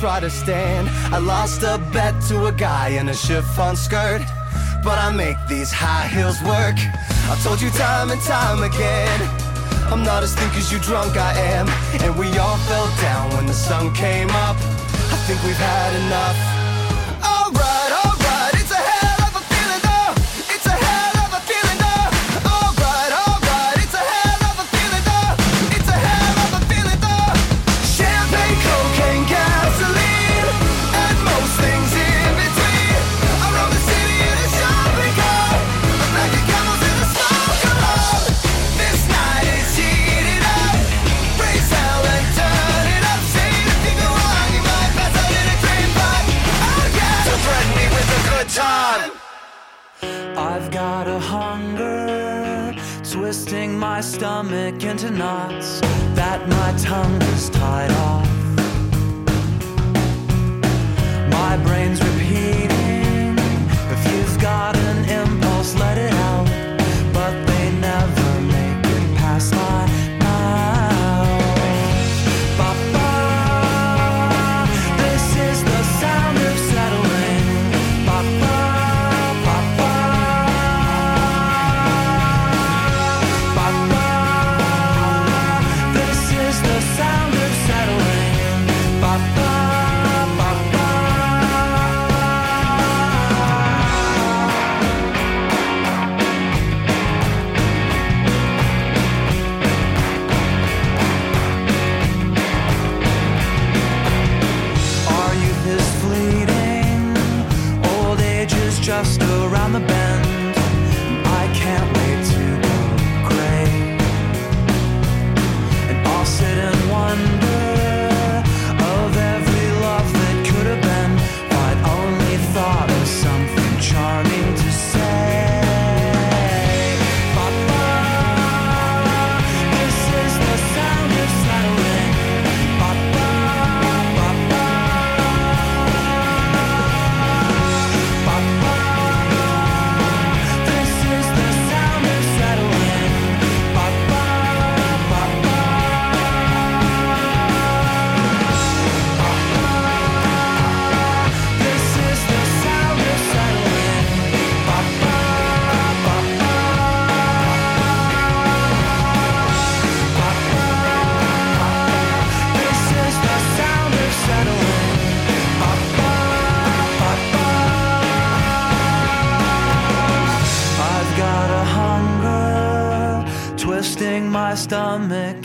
Try to stand. I lost a bet to a guy in a chiffon skirt, but I make these high heels work. I've told you time and time again. I'm not as thick as you drunk I am, and we all fell down when the sun came up. I think we've had enough. My stomach into knots that my tongue is tied off. My brain's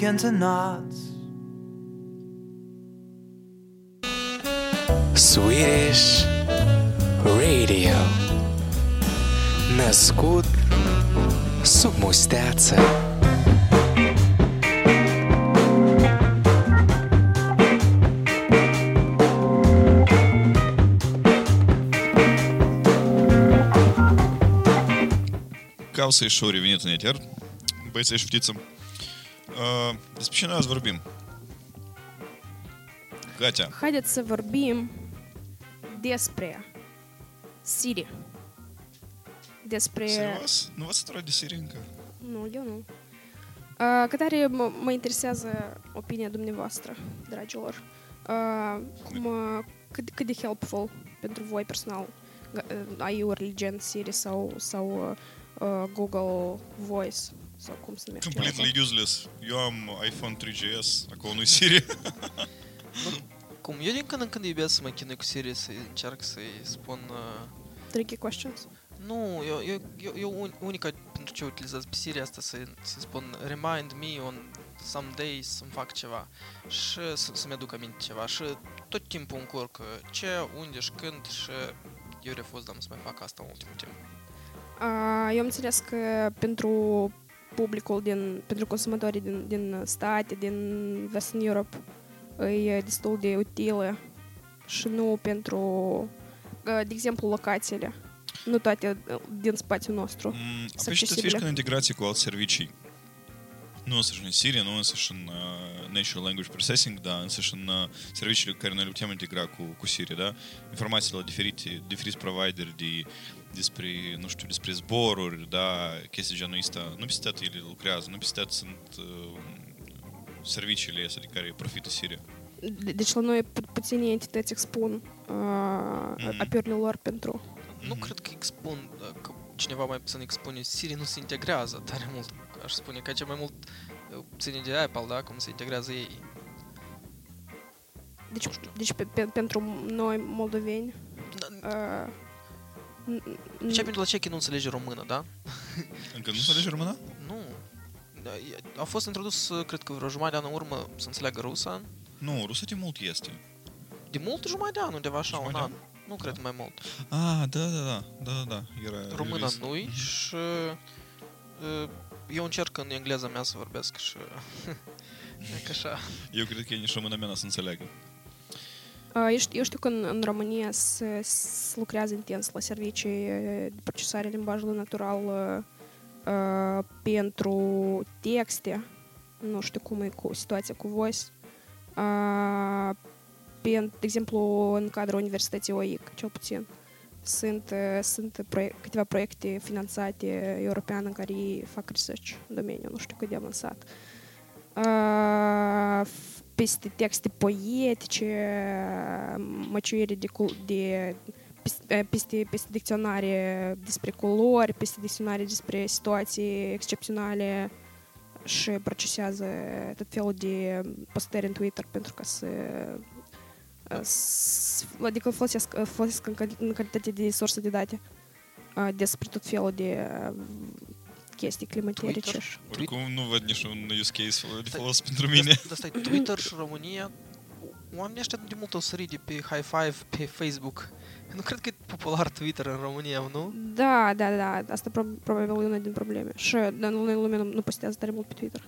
into knots. Swedish Radio Născut sub musteață Causa și revenit în eter, băieții și fetiță. Uh, despre ce noi azi vorbim? Katia, Haideți să vorbim despre Siri. Despre... serios? Nu v-ați săturat de Siri încă? Nu, eu nu. Uh, că tare mă, mă interesează opinia dumneavoastră, dragilor. Uh, cum, uh, cât, cât de helpful pentru voi personal uh, AI-uri legend Siri sau, sau uh, uh, Google Voice sau cum se numește. Completely useless. Eu am iPhone 3GS, acolo nu-i Siri. *laughs* Cum? Eu din când în când iubesc să mă chinui cu Siri să încerc să-i spun... Uh, Tricky questions. nu, eu, eu, eu, eu un- unica pentru ce utilizez pe Siri asta să, să spun remind me on someday să-mi fac ceva și să, să-mi aduc aminte ceva și tot timpul încurcă ce, unde și când și eu refuz, dar nu să mai fac asta în ultimul timp. A, Eu am înțeles că pentru publicul din, pentru consumatorii din, din state, din Western Europe, e destul de utilă și nu pentru, uh, de exemplu, locațiile. Nu toate uh, din spațiul nostru Mm, sunt Apoi și accesibile. fișcă în integrație cu alți servicii. Nu însă și în Siri, nu însă și în uh, Natural Language Processing, da, însă și în uh, serviciile cu care noi le putem integra cu, cu Siri, da? Informațiile la diferite, diferiți provideri de, despre, nu știu, despre zboruri, da, chestii genul ăsta. Nu peste tot ele lucrează, nu peste tot sunt uh, serviciile astea de care profită Siri. De- Deci la noi pu- puține entități expun uh, Mhm. apiurile lor pentru... Nu cred că expun, uh, că cineva mai puțin expune, Siri nu se integrează tare mult. Aș spune că cel mai mult uh, ține de Apple, da, cum se integrează ei. Deci, deci pe, pe, pentru noi moldoveni... Uh, n- n- Ce pentru la ce nu înțelege română, da? *laughs* Încă nu înțelege română? Nu. Da, e- A fost introdus, uh, cred că vreo jumătate de an în urmă, să înțeleagă rusa. Nu, rusă de mult este. De mult jumătate de an, undeva așa, un Jumătate an. Nu cred mai mult. Ah, da, da, da, da, da, era Româna release. nu și uh, eu încerc în engleza mea să vorbesc și *laughs* e că așa. Eu cred că e nici româna mea n-o să înțeleagă. Uh, Eu știu, eu știu că în, în România se, se lucrează intens la servicii uh, de procesare limbajului natural uh, uh, pentru texte. Nu știu cum e cu situația cu voice. Uh, pen, de exemplu, în cadrul Universității OIC, cel puțin. Sunt, uh, sunt proiect, câteva proiecte finanțate european în care ei fac research în domeniu, nu știu cât de avansat. Uh, peste texte poetice, măciuire de, cul- de peste, peste, peste dicționare despre culori, peste dicționare despre situații excepționale și procesează tot felul de postări în Twitter pentru ca să s- adică folosesc, folosesc în, cal- în calitate de sursă de date uh, despre tot felul de uh, chestii climaterice. Twitter? și- Oricum nu văd niciun use case de folos pentru mine. Dar stai, Twitter și România, oamenii ăștia de mult au sărit de pe High Five pe Facebook. Nu cred că e popular Twitter în România, nu? Da, da, da, asta pro- probabil e una din probleme. Și da, nu- lumea nu, nu postează tare mult pe Twitter.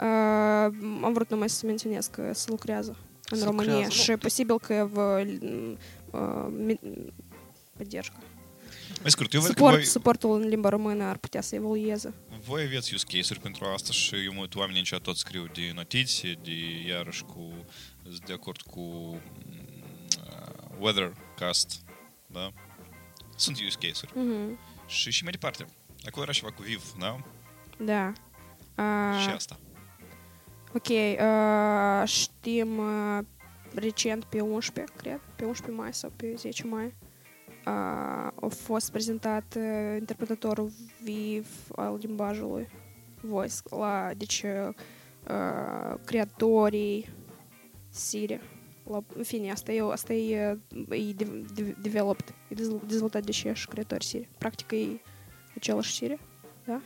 Uh, am vrut numai să menționez că se lucrează în Se România lucrează, și nu, posibil că vă uh, mi- поддержка. Mai scurt, eu văd că Suport, voi, suportul în limba română ar putea să evolueze. voi aveți use case-uri pentru asta și eu mă uit, oamenii în chat tot scriu de notiții, de iarăși cu, sunt de acord cu mm, uh, Weathercast, da? Sunt use case-uri. Mhm. Și, și mai departe. Acolo era ceva cu Viv, da? Da. Uh, Și asta. Ok, uh, știm uh, recent pe 11, cred, pe 11 mai sau pe 10 mai, uh, a fost prezentat uh, interpretatorul viv al limbajului voice, la, deci uh, uh, creatorii Siri. La, în fine, asta e, asta e, uh, e de, de, developed, e dezvol- dezvoltat de acești creatori Siri. Practic e același Siri, da?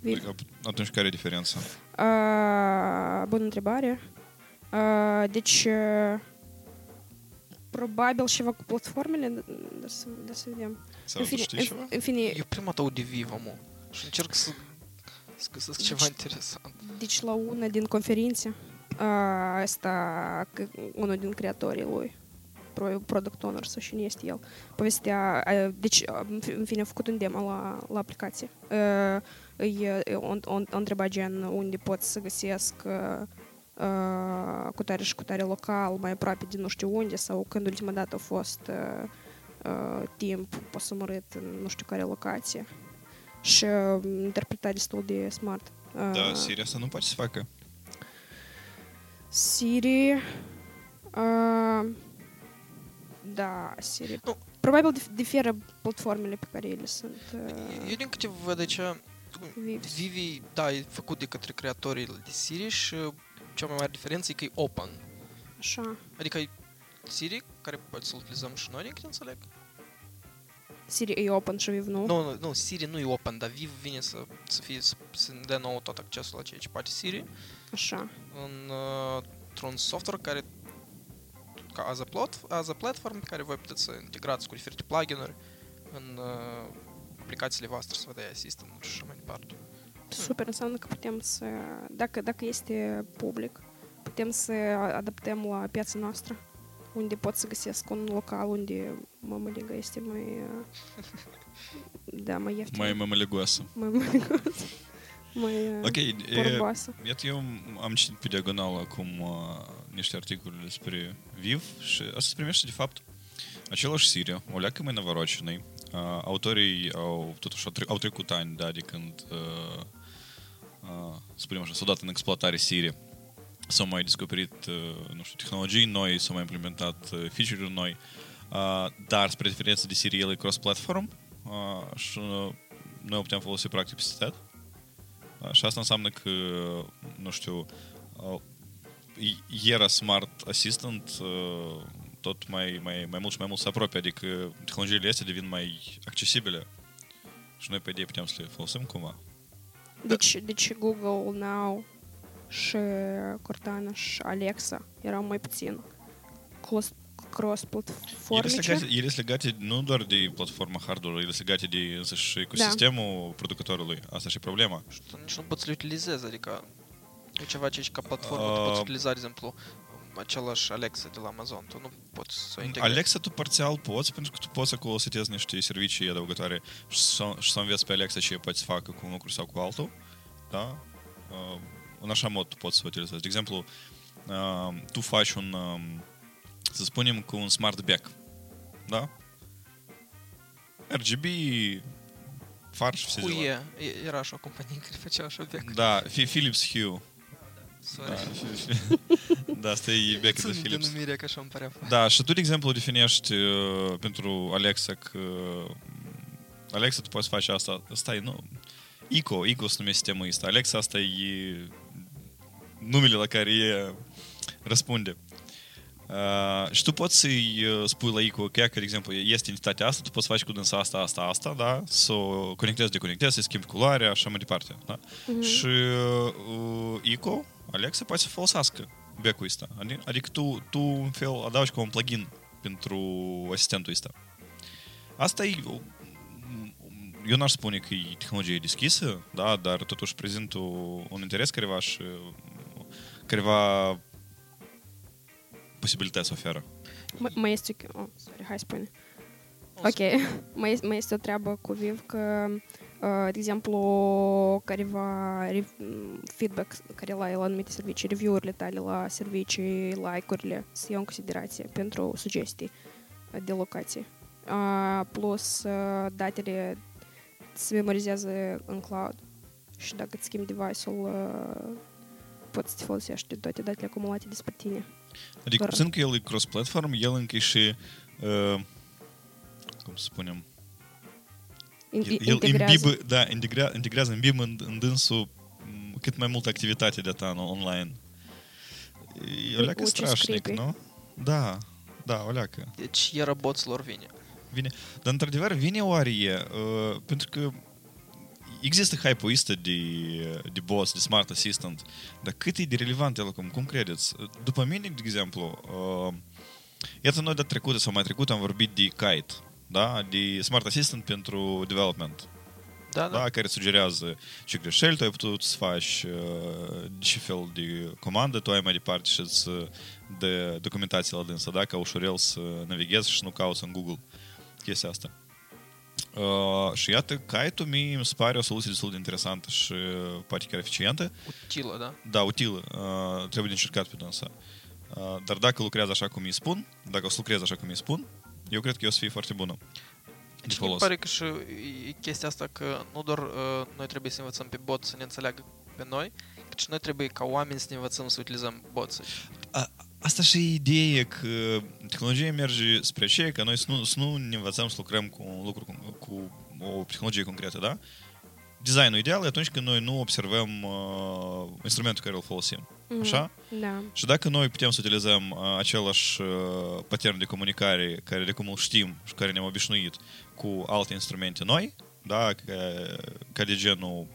Viv. Adică atunci care e diferența? Uh, bună întrebare. Uh, deci, uh, probabil ceva cu platformele, dar să, dar să vedem. Sau în fine, știi în, ceva? în fine, Eu prima dată aud de Viva, mă. Și încerc să, să găsesc ceva interesant. deci la una din conferințe, uh, asta, că unul din creatorii lui, pro- product owner sau cine este el, povestea, uh, deci, uh, în fi- în fine, a făcut un demo la, la aplicație. Uh, îi, uh, on, on, on întreba gen unde pot să găsesc uh, uh, cu tare și cu tare local, mai aproape de nu știu unde, sau când ultima dată a fost uh, uh, timp posomorât în nu știu care locație. Și uh, interpretat destul de smart. Uh, Da, Siri asta nu poate să facă. Siri... Uh, da, Siri. Nu. Probabil dif- diferă platformele pe care ele sunt. Uh, Eu din câte văd aici, Vivi. Vivi, da, e făcut de către creatorii de Siri și cea mai mare diferență e că e open. Așa. Adică e Siri, care poate să-l utilizăm și noi, din câte înțeleg. Siri e open și Viv nu. Nu, nu, nu, Siri nu e open, dar Viv vine să, să, fie, să, să ne dea nouă tot accesul la ceea ce poate Siri Așa. în, uh, într-un software care ca as a, plot, as a platform pe care voi puteți să integrați cu diferite plugin-uri în uh, aplicațiile voastre, să vă dea assistant și așa mai departe. Super, înseamnă că putem să, dacă, dacă este public, putem să adaptăm la piața noastră, unde pot să găsesc un local unde mămăliga este mai, uh, *laughs* da, mai ieftin. Mai mămălegoasă. Mai mămăligoasă. Mai uh, Ok, e, porboasă. iată, eu am citit pe diagonal acum uh, niște articole despre Viv și asta se primește, de fapt, același Siri, o leacă mai navarocine. Uh, autorii au, totuși, au, tre- au trecut ani, da, de când, uh, uh, să spunem așa, s-au dat în exploatare Siri. S-au mai descoperit, uh, nu știu, tehnologii noi, s-au mai implementat uh, feature-uri noi, uh, dar spre diferență de Siri, el e cross-platform uh, și uh, noi o putem folosi practic peste tot. Da, Și asta înseamnă că, nu știu, uh, era Smart Assistant uh, tot mai, mai, mai mult și mai mult se apropie, adică tehnologiile astea devin mai accesibile și noi, pe idee, putem să le folosim cumva. Deci, deci Google Now și Cortana și Alexa erau mai puțin cross- Ele cross-platformice. sunt, legate, ele sunt legate nu doar de platforma hardware, ele sunt legate de însăși ecosistemul producătorului. Asta și e problema. Și tu nici nu poți să le utilizezi, adică e ceva ce ești ca platformă, tu Uh, poți utiliza, de exemplu, același Alexa de la Amazon, tu nu poți să o integrezi. Alexa tu parțial poți, pentru că tu poți acolo să tezi niște servicii adăugătoare și să, și să înveți pe Alexa ce poți să facă cu un lucru sau cu altul. Da? Uh, în așa mod tu poți să o utilizezi. De exemplu, uh, tu faci un, um, să spunem, cu un smart back. Da? RGB, far și Hue, zila. era așa o companie care făcea așa back. Da, Philips Hue. Da, da, da asta e *laughs* becul de Philips. denumirea, că așa îmi părea. Da, și tu, de exemplu, definești uh, pentru Alexa că... Uh, Alexa, tu poți face asta. Stai, nu... ICO, ICO se numește sistemul ăsta. Alexa, asta e numele la care e răspunde. Uh, și tu poți să-i uh, spui la ICO că, ea, că, de exemplu, este entitatea asta, tu poți face cu dânsa asta, asta, asta, da? Să o conectezi, deconectezi, să-i schimbi culoarea, așa mai departe. Da? Mhm. Și uh, ICO, Alexa, poate să folosească becul ăsta. Adi- Adică tu, tu, în fel, adaugi ca un plugin pentru asistentul ăsta. Asta e... Eu n-aș spune că e tehnologie deschisă, da, dar totuși prezintă un interes careva și careva posibilități oferă. Mai- Mai este... Oh, sorry, hai spune. Ok. Mai, *laughs* mai este o treabă cu Viv că, uh, de exemplu, careva rev- m, feedback care la la anumite servicii, review-urile tale la servicii, like-urile, se iau în considerație pentru sugestii de locație. Uh, plus, uh, datele se memorizează în cloud și dacă îți schimbi device-ul, uh, poți să te folosești de toate datele acumulate despre tine. Adică, Doar- sunt că el e cross-platform, el încă e și, uh, cum să spunem, In- el, el integrează. imbibă, da, integrea, integrează, imbibă în, în dânsul m, cât mai multă activitate de ta în online. E o leacă Uci strașnic, creepy. nu? Da, da, o leacă. Deci era boților vine. Vine. Dar, într-adevăr, vine oare e, uh, pentru că există hype-ul ăsta de, de boss, de smart assistant, dar cât e de relevant el acum? Cum credeți? După mine, de exemplu, uh, iată noi de trecută sau mai trecut am vorbit de Kite, da? De smart assistant pentru development. Da, da. da, care sugerează ce greșeli tu ai putut să faci, uh, ce fel de comandă tu ai mai departe și să de documentație la dânsă, da, ca ușurel să navighezi și nu cauți în Google chestia asta. Uh, și iată, Kite-ul mie mi se pare o soluție destul de interesantă și uh, poate chiar eficientă. Utilă, da? Da, utilă. Uh, trebuie de încercat pe dânsa. Uh, dar dacă lucrează așa cum îi spun, dacă o să lucrezi așa cum îi spun, eu cred că o să fie foarte bună. De Și mi folos. pare că și e chestia asta că nu doar uh, noi trebuie să învățăm pe bot să ne înțeleagă pe noi, cât și noi trebuie ca oameni să ne învățăm să utilizăm boții. A, asta și e ideea că tehnologia merge spre ce, că noi să nu, să nu ne învățăm să lucrăm cu un lucru, cu, cu o tehnologie concretă, da? designul ideal e atunci când noi nu observăm uh, instrumentul care îl folosim. Mhm. Așa? Da. Și dacă noi putem să utilizăm uh, același uh, pattern de comunicare care de cum îl știm și care ne-am obișnuit cu alte instrumente noi, da, ca, ca de genul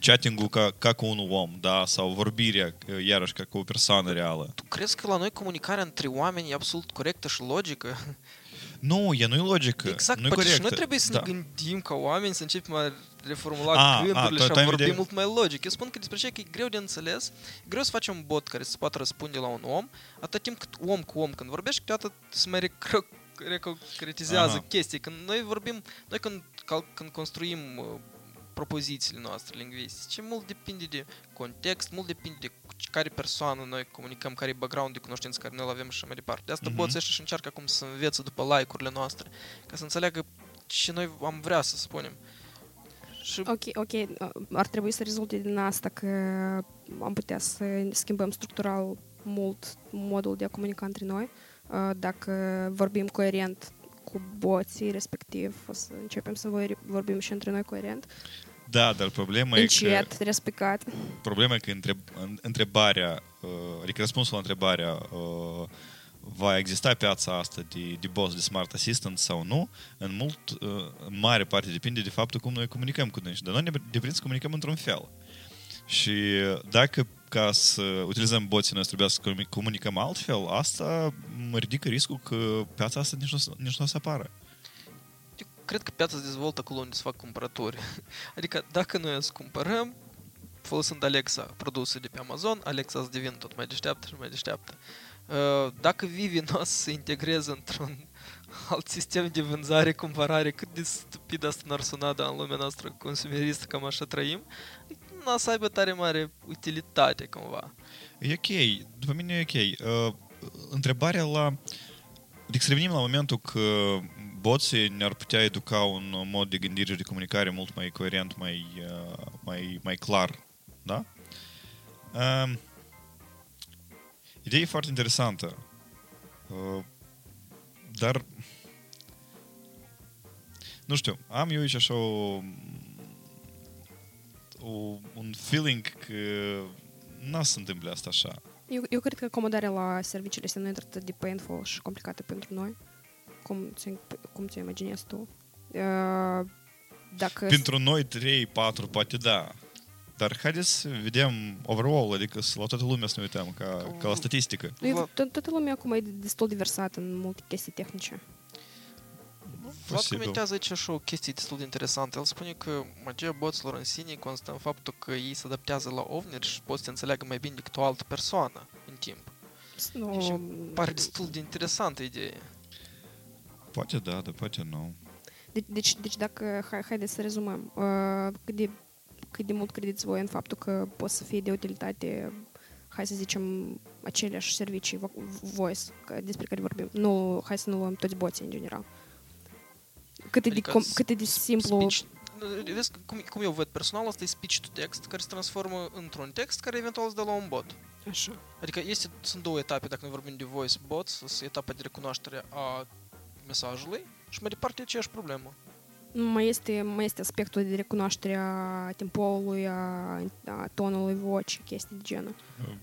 chatting-ul ca, ca cu un om, da, sau vorbirea, uh, iarăși, ca cu o persoană reală. Tu crezi că la noi comunicarea între oameni e absolut corectă și logică? Nu, e nu-i logică, Exact, nu-i poate și corectă. noi trebuie să da. ne gândim ca oameni, să începem a reformula A, a, gândurile tu- și tu a ai vorbi vedere- mult mai logic. Eu spun că despre ce că e greu de înțeles, e greu să faci un bot care să poată răspunde la un om, atât timp cât om cu om, când vorbești, câteodată se mai recro- reconcretizează Aha. chestii. Când noi vorbim, noi când, cal- când construim uh, propozițiile noastre lingvistice, mult depinde de context, mult depinde de cu care persoană noi comunicăm, care e background de cunoștință care noi îl avem și așa mai departe. De asta Mhm. boții ăștia și încearcă acum să învețe după like-urile noastre, ca să înțeleagă ce noi am vrea să spunem. Și Ok, ok, ar trebui să rezulte din asta că am putea să schimbăm structural mult modul de a comunica între noi. Uh, Dacă vorbim coerent cu boții, respectiv o să începem să vor- vorbim și între noi coerent. Da, dar problema e că... Încet, respicat. Problema e că întreb, în- întrebarea, uh, adică răspunsul la întrebarea uh, va exista piața asta de, de boss, de smart assistant sau nu, în mult, uh, în mare parte depinde de faptul cum noi comunicăm cu dânsi. Dar noi ne depinde să comunicăm într-un fel. Și dacă ca să utilizăm boții noi trebuie să comu- comunicăm altfel, asta mă ridică riscul că piața asta nici nu, o să- nici nu o să apară. Eu cred că piața se dezvoltă acolo unde se fac cumpărături. *laughs* Adică dacă noi să cumpărăm, folosind Alexa produse de pe Amazon, Alexa să devină tot mai deșteaptă și mai deșteaptă. Uh, Dacă Vivi nu o să se integreze într-un *laughs* alt sistem de vânzare, cumpărare, cât de stupid asta n-ar suna, dar în lumea noastră consumeristă, cam așa trăim, nu o să aibă tare mare utilitate, cumva. E ok, după mine e ok. Uh, întrebarea la... Adică să revenim la momentul că boții ne-ar putea educa un mod de gândire și de comunicare mult mai coerent, mai, uh, mai, mai clar. Da? Uh, ideea e foarte interesantă. Uh, dar nu știu, am eu aici așa o, o, un feeling că n-a să se întâmple asta așa. Eu, eu cred că acomodarea la serviciile astea nu e atât de painful și complicată pentru noi, cum ți, cum ți imaginezi tu. Uh, Dacă Pentru noi 3, 4, poate da. Dar haideți să vedem overall, adică să la toată lumea să ne uităm ca, ca la statistică. E, to- toată lumea acum e destul de versată în multe chestii tehnice. Vlad Posibil. comentează aici și o chestie destul de interesantă. El spune că magia boților în sine constă în faptul că ei se adaptează la ovniri și pot să înțeleagă mai bine decât o altă persoană în timp. Nu, Și îmi pare destul de interesantă idee. Poate da, dar poate nu. De- Deci, deci dacă, hai, haideți să rezumăm, uh, cât, de, cât de mult credeți voi în faptul că pot să fie de utilitate, hai să zicem, aceleași servicii vo- voice că, despre care vorbim. Nu, hai să nu luăm toți boții în general. Cât e, Adică de, com, s- cât e de simplu... Speech, vezi cum, cum eu văd personal, asta e speech to text, care se transformă într-un text care eventual se dă la un bot. Așa. Adică este, sunt două etape, dacă noi vorbim de voice bots, sunt etapa de recunoaștere a mesajului și mai departe e aceeași problemă. Mai este, mai este aspectul de recunoaștere a tempoului, a, a tonului vocii, chestii de genul.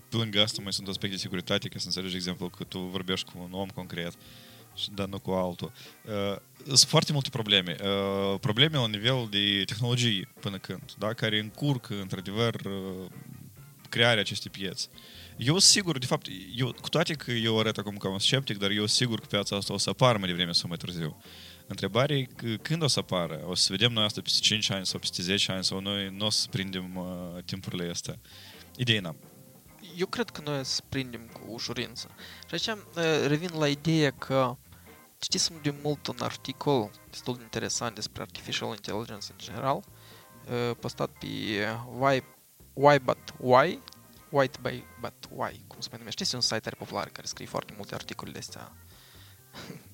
Pe lângă asta mai sunt aspecte de securitate, ca să înțelegi exemplu că tu vorbești cu un om concret, și, dar nu cu altul. Uh, sunt foarte multe probleme. Uh, probleme la nivel de tehnologie până când, da? care încurcă, într-adevăr, uh, crearea acestei piețe. Eu sigur, de fapt, eu, cu toate că eu arăt acum ca un sceptic, dar eu sigur că piața asta o să apară mai devreme sau mai târziu. Întrebarea e că când o să apară? O să vedem noi asta peste 5 ani sau peste 10 ani sau noi nu o să prindem uh, timpurile astea. Idei n-am. Eu cred că noi să prindem cu ușurință. Și aici uh, revin la ideea că citisem de mult un articol destul de interesant despre Artificial Intelligence în general, uh, postat pe Why, Why But Why, White by But Why, cum se mai numește. Este un site tare popular care scrie foarte multe articole de astea. *laughs*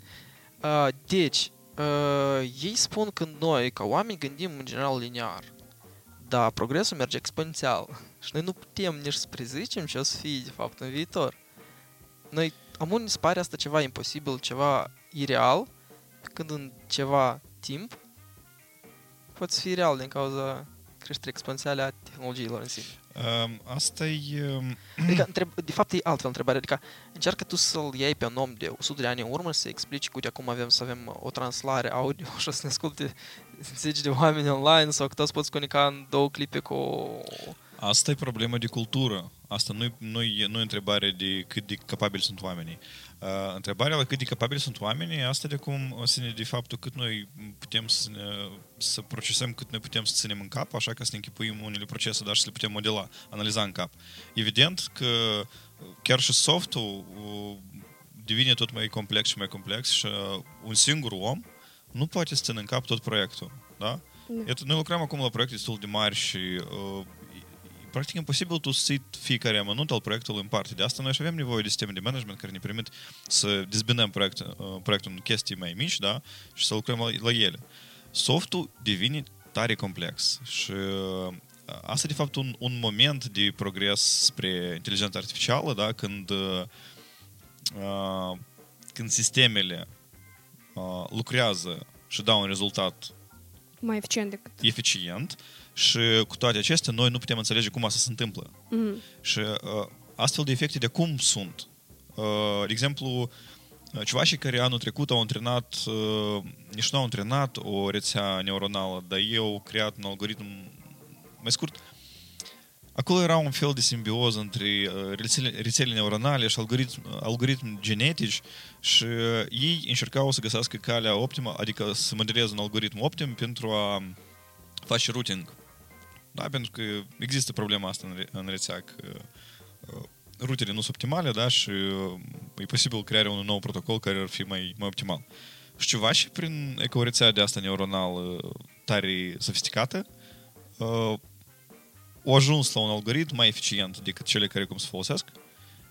Uh, deci, uh, ei spun că noi, ca oameni, gândim în general linear. Dar progresul merge exponențial. *laughs* Și noi nu putem nici să prezicem ce o să fie, de fapt, în viitor. Noi, amun, ne se pare asta ceva imposibil, ceva ireal, când în ceva timp poate fi real din cauza creșterii exponențiale a tehnologiilor în sine. Um, asta e... um, *clears throat* Adică, întreb, de fapt, e altfel întrebare. Adică, încearcă tu să-l iei pe un om de 100 de ani în urmă să explici că, uite, acum avem să avem o translare audio *laughs* și o să ne asculte zeci de oameni online sau că toți poți comunica în două clipe cu o... Asta e problema de cultură. Asta nu e, nu e, nu e întrebare de cât de capabili sunt oamenii. Uh, întrebarea la cât de capabili sunt oamenii, asta de cum ține de faptul cât noi putem să, ne, să procesăm, cât noi putem să ținem în cap, așa ca să ne închipuim unele procese, dar și să le putem modela, analiza în cap. Evident că chiar și softul uh, devine tot mai complex și mai complex și uh, un singur om nu poate să țină în cap tot proiectul. Da? Da. Iată, noi lucrăm acum la proiecte destul de mari și uh, e practic imposibil tu să ții fiecare amănunt al proiectului în parte. De asta noi și avem nevoie de sisteme de management care ne permit să dezbinăm proiect, uh, proiectul în chestii mai mici da? și să lucrăm la, la ele. Softul devine tare complex și uh, asta e de fapt un, un moment de progres spre inteligența artificială, da? când, uh, uh, când sistemele uh, lucrează și dau un rezultat Mai eficient decât... eficient și cu toate acestea noi nu putem înțelege cum asta se întâmplă. Mhm. Și uh, astfel de efecte de cum sunt. Uh, de exemplu, uh, ceva care anul trecut au antrenat, uh, nici nu au antrenat o rețea neuronală, dar ei au creat un algoritm, mai scurt, acolo era un fel de simbioză între uh, rețele, rețele neuronale și algoritm, algoritmi genetici și uh, ei încercau să găsească calea optimă, adică să modeleze un algoritm optim pentru a face routing. Da, pentru că există problema asta în, re- în rețea, că uh, rutele nu sunt optimale, da, și uh, e posibil crearea unui nou protocol care ar fi mai, mai optimal. Și ceva și prin ecă o rețea de asta neuronală tare sofisticată, uh, au ajuns la un algoritm mai eficient decât cele care cum se folosesc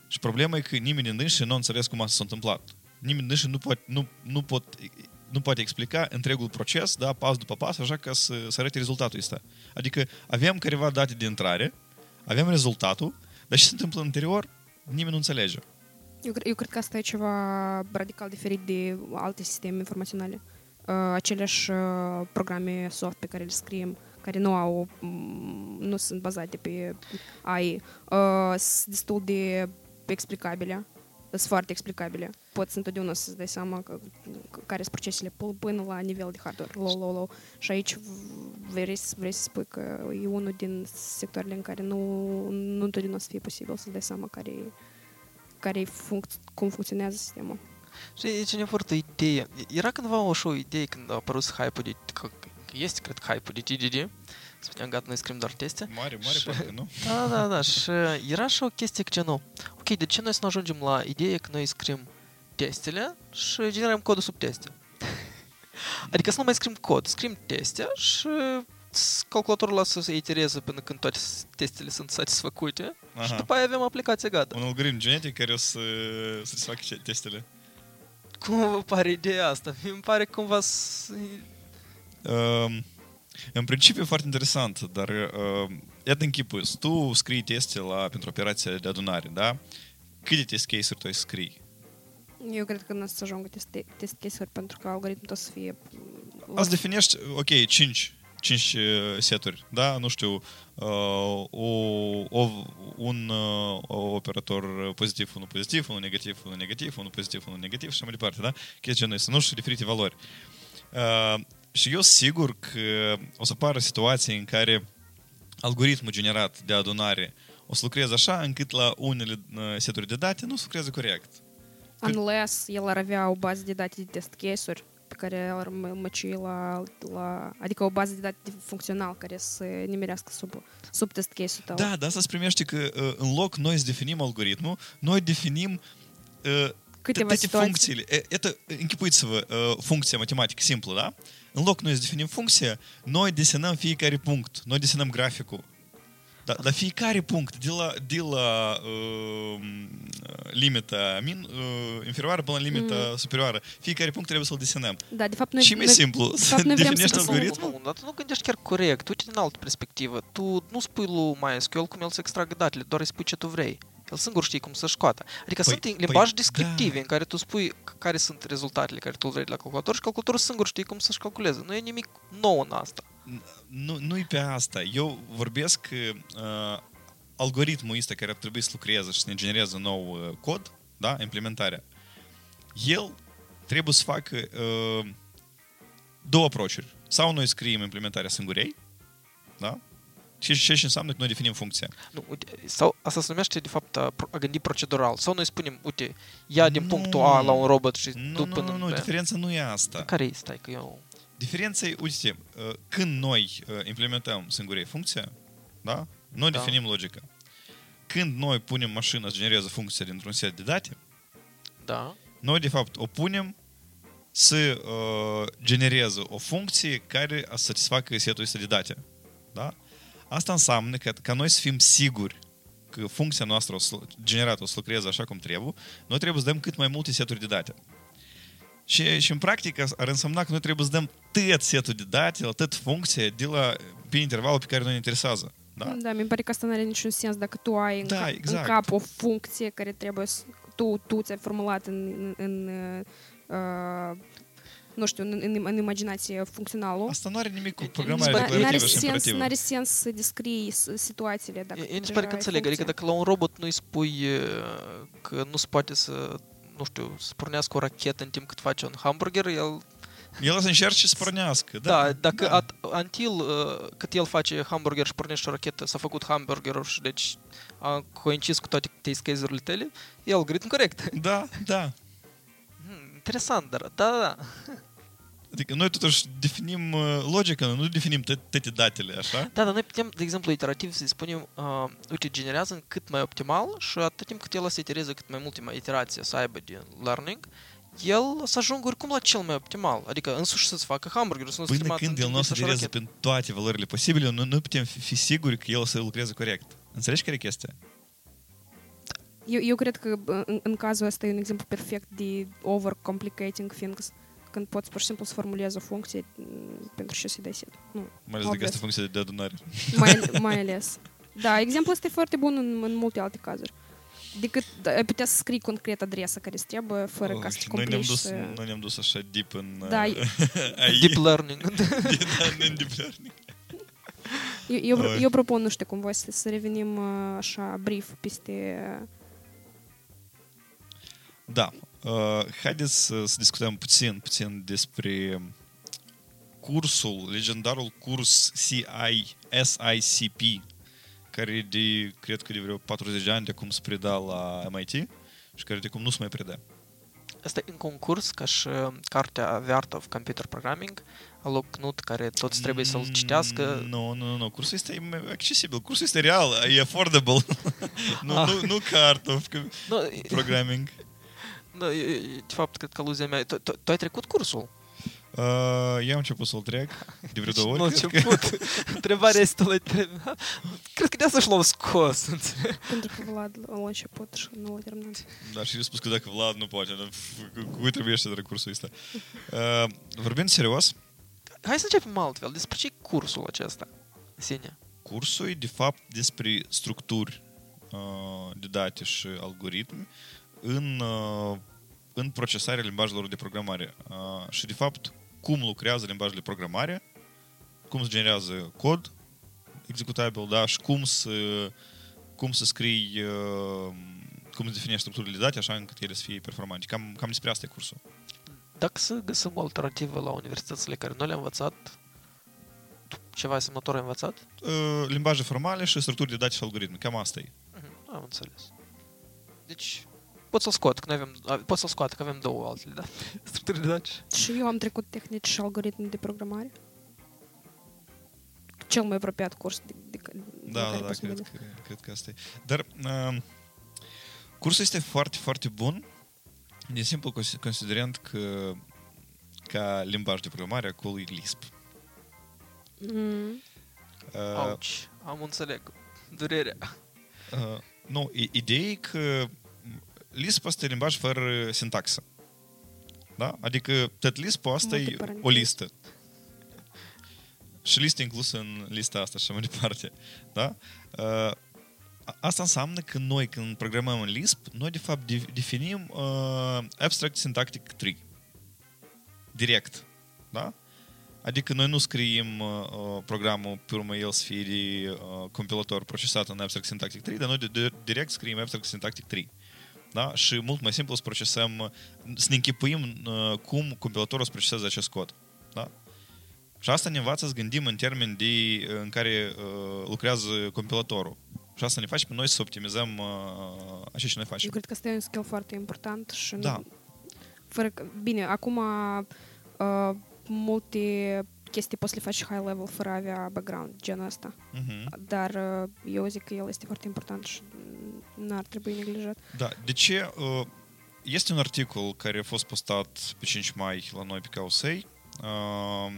și problema e că nimeni din dânsi nu a înțeles cum asta s-a întâmplat. Nimeni din dânsi nu, poate, nu, nu, pot, nu poate explica întregul proces, da, pas după pas, așa ca să, să arate rezultatul ăsta. Adică avem careva date de intrare, avem rezultatul, dar ce se întâmplă în interior, nimeni nu înțelege. Eu, cre- eu cred că asta e ceva radical diferit de alte sisteme informaționale. Uh, aceleași uh, programe soft pe care le scriem, care nu au, mm, nu sunt bazate pe AI, uh, sunt destul de explicabile. Sunt foarte explicabile. Poți întotdeauna să-ți dai seama că, că, care sunt procesele p- până la nivel de hardware, low, low, low. Și aici v- vrei, să- vrei să spui că e unul din sectoarele în care nu, nu întotdeauna să fie posibil să-ți dai seama care e care func- cum funcționează sistemul. Și e cine foarte idee. Era cândva o așa o idee când a apărut hype-ul de... Că, că este, cred, hype-ul de GGG. Spuneam, gata, noi scriem doar teste. Mare, mare Și- parte, nu? Da, da, da. Și era și o chestie că genul... Ok, de ce noi să nu ajungem la ideea că noi scriem testele și generăm codul sub teste? *laughs* adică să nu mai scriem cod, scriem teste și s- calculatorul lasă să itereze până când toate s- testele sunt satisfăcute și Aha. după aia avem aplicația gata. Un algoritm genetic care o să, să facă ce- testele. Cum vă pare ideea asta? Mi pare cumva s- Um, în principiu e foarte interesant, dar uh, iată închipui, tu scrii teste la, pentru operația de adunare, da? Câte test case-uri tu ai scrii? Eu cred că nu o să ajungă test, test case-uri pentru că algoritmul tot să fie... Azi definești, ok, 5, 5 seturi, da? Nu știu, uh, o, o, un uh, operator pozitiv, unul pozitiv, unul negativ, unul negativ, unul pozitiv, unul negativ și așa mai departe, da? Chestia genul ăsta, nu știu, diferite valori. Uh, și eu sigur că o să apară situații în care algoritmul generat de adunare o să lucreze așa încât la unele uh, seturi de date nu se lucrează corect. Unless el ar avea o bază de date de test case-uri pe care ar mă- măci la, la... Adică o bază de date funcțional care să nimerească sub, sub test case-ul tău. Da, da, asta se primește că uh, în loc noi să definim algoritmul, noi definim uh, Câteva funcțiile. E, Iată, închipuiți-vă, uh, funcția matematică simplă, da? În loc noi să definim funcția, noi desenăm fiecare punct, noi desenăm graficul. Da, dar fiecare punct, de la, de la uh, limita min, uh, inferioară până la limita Mm. superioară, fiecare punct trebuie să-l desenăm. Da, de fapt noi... Și mai noi, simplu, de să fapt, noi vrem definești să... algoritmul. Nu, nu, dar tu nu gândești chiar corect. Uite din altă perspectivă. Tu nu spui lui MySQL cum el să extragă datele, doar îi spui ce tu vrei. El singur știe cum să scoată. Adică Păi- sunt păi, limbaje descriptive da. în care tu spui c- care sunt rezultatele care tu vrei de la calculator și calculatorul singur știe cum să-și calculeze. Nu e nimic nou în asta. Nu, nu-i pe asta. Eu vorbesc că uh, algoritmul ăsta care ar trebui să lucreze și să ne genereze nou uh, cod, da, implementarea, el trebuie să facă uh, două approach Sau noi scriem implementarea singurei, da? Și ce și înseamnă că noi definim funcția. Nu, uite, sau asta se numește, de fapt, a, pro- a gândi procedural. Sau noi spunem, uite, ia din Nu. punctul A la un robot și Nu, tu nu, până nu, nu, în B. diferența nu e asta. Care e? Stai, că eu... Diferența e, uite, uh, când noi uh, implementăm singurei funcția, da? Noi Da. definim logica. Când noi punem mașina să genereze funcția dintr-un set de date, Da. noi de fapt o punem să uh, genereze o funcție care să satisfacă setul ăsta de date. Da? Asta înseamnă că ca noi să fim siguri că funcția noastră o să, generată o să lucreze așa cum trebuie, noi trebuie să dăm cât mai multe seturi de date. Și, și în practică ar însemna că noi trebuie să dăm tot setul de date, la tot funcție, de la, pe intervalul pe care noi ne interesează. Da? Da, mi pare că asta nu are niciun sens dacă tu ai în, Da, ca- exact. în cap o funcție care trebuie să... Tu, tu ți-ai formulat în, în, în uh, nu știu, în, în, în imaginație funcționalul. Asta nu are nimic cu Mi programarea se pare- N-are declarativă și sens, imperativă. n-are sens să descrii s- situațiile dacă Eu tu mi se deja pare că ai înțeleg. Adică funcția. dacă la un robot nu-i spui uh, că nu se poate să, nu știu, să pornească o rachetă în timp cât face un hamburger, el... El o să încerce să pornească. Da, Da, dacă da. At, until uh, cât el face hamburger și pornește o rachetă, s-a făcut hamburgerul și deci a coincis cu toate test case-urile tale, e algoritm corect. Da, da. Hmm, interesant, dar da, da, da. Adică noi totuși definim uh, logica, nu definim tot- toate datele, așa? Da, dar noi putem, de exemplu, iterativ să-i spunem, uh, uite, generează în cât mai optimal și atât timp cât el o să itereze cât mai multe mai iterații să aibă de learning, el o să ajungă oricum la cel mai optimal. Adică însuși să-ți facă hamburgerul, să nu Până când el nu o să itereze prin toate valorile posibile, nu, nu putem fi, fi siguri că el o să lucreze corect. Înțelegi care e chestia? Eu, eu cred că bă, în, în cazul ăsta e un exemplu perfect de overcomplicating things. Când poți pur și simplu să formulezi o funcție m, pentru ce să-i dai set. Nu, Mai ales dacă obvious. este funcție de adunare. mai, *laughs* mai ales. Da, exemplul ăsta e foarte bun în, în multe alte cazuri. Decât da, ai putea să scrii concret adresa care îți trebuie, fără ca să te Oh, noi ne-am complici dus, să... noi ne-am dus așa deep în... Da, uh, *laughs* AI. Deep learning. *laughs* da, în deep learning. Eu, eu, Oi. eu propun, nu știu, cumva să, să revenim uh, așa brief peste... Da. Uh, haideți să, să discutăm puțin, puțin despre cursul, legendarul curs CI, SICP, care de, cred că de vreo 40 de ani de acum se preda la MIT și care de acum nu se mai predă. Asta e în concurs, ca și uh, cartea The Art of Computer Programming, a lui Knut, care toți trebuie să-l citească. Nu, nu, nu, nu. Cursul este accesibil. Cursul este real, e affordable. *laughs* nu, Ah. nu, nu ca art of Nu, programming. Nu, e- e- de fapt, cred că aluzia mea... Tu, tu, tu ai trecut cursul? Uh, eu am început să-l trec de vreo *laughs* două Nu, ori. cred că. început. *laughs* Întrebarea este la *laughs* terminat. Cred că de asta și l-au scos. înțelegi? Pentru că Vlad l-a început și nu l-a terminat. Da, și eu spus că dacă Vlad nu poate, dar f- cui trebuie să de cursul ăsta. Uh, vorbind serios, Hai să începem altfel. Despre ce e cursul acesta? în Sine. cursul e de fapt despre structuri uh, de date și algoritmi în, uh, în procesarea limbajelor de programare. Uh, și de fapt, cum lucrează limbajele de programare, cum se generează cod executabil, da, și cum să, cum să scrii, uh, cum să definești structurile de date așa încât ele să fie performante. Cam, cam despre asta e cursul. Dacă să găsim o alternativă la universitățile care nu le-am învățat, ceva asemănător ai învățat? Uh, limbaje formale și structuri de date și algoritmi. Cam asta e. Mhm, Am înțeles. Deci, pot să-l scot, că noi avem, a, pot să-l scoat, că avem două altele, da? Structuri de date. Și eu am trecut tehnici și algoritmi de programare. Cel mai apropiat curs de, de, de Da, care da, da, poți să cred gândești. că, cred că asta e. Dar uh, cursul este foarte, foarte bun din simplu cons- considerent că ca limbaj de programare acolo e Lisp. Mm. Uh, Auci, am înțeleg. Durerea. uh, nu, i- ideea e că Lisp asta e limbaj fără sintaxă. Da? Adică tot Lisp-ul asta Multe e paranteze. o listă. Și listă inclusă în lista asta și așa mai departe. Da? Uh, a- asta înseamnă că noi, când programăm în Lisp, noi de fapt de- definim uh, abstract syntactic tree. Direct. Da? Adică noi nu scriem uh, uh, programul pe urmă el să fie de uh, compilator procesat în Abstract Syntactic 3, dar noi de, de, direct scriem Abstract Syntactic 3. Da? Și mult mai simplu să procesăm, uh, să ne închipuim uh, cum compilatorul să proceseze acest cod. Da? Și asta ne învață să gândim în termeni de, în care uh, lucrează compilatorul. Și asta ne face pe noi să optimizăm uh, așa ce noi facem. Eu cred că asta e un skill foarte important și nu- Da. fără că, bine, acum uh, multe chestii poți să le faci high level fără a avea background genul ăsta. Mhm. Dar uh, eu zic că el este foarte important și n-ar trebui neglijat. Da, de ce? Uh, Este un articol care a fost postat pe 5 mai la noi pe Causei uh,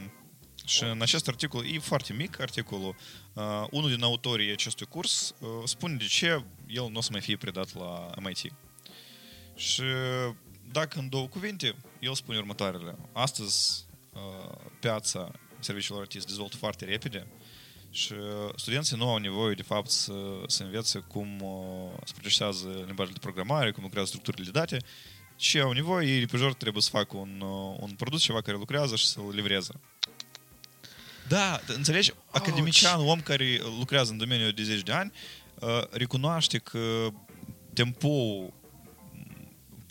și în acest articol, e foarte mic articolul, uh, unul din autorii acestui curs uh, spune de ce el nu o să mai fie predat la MIT. Și dacă în două cuvinte, el spune următoarele. Astăzi uh, piața serviciilor IT se dezvoltă foarte repede și studenții nu au nevoie, de fapt, să, să învețe cum uh, se procesează limbajul de programare, cum lucrează structurile de date, și au nevoie, ei pe jur trebuie să facă un, uh, un produs, ceva care lucrează și să-l livreze. Da, înțelegi? Academician, om care lucrează în domeniul de 10 de ani, uh, recunoaște că tempoul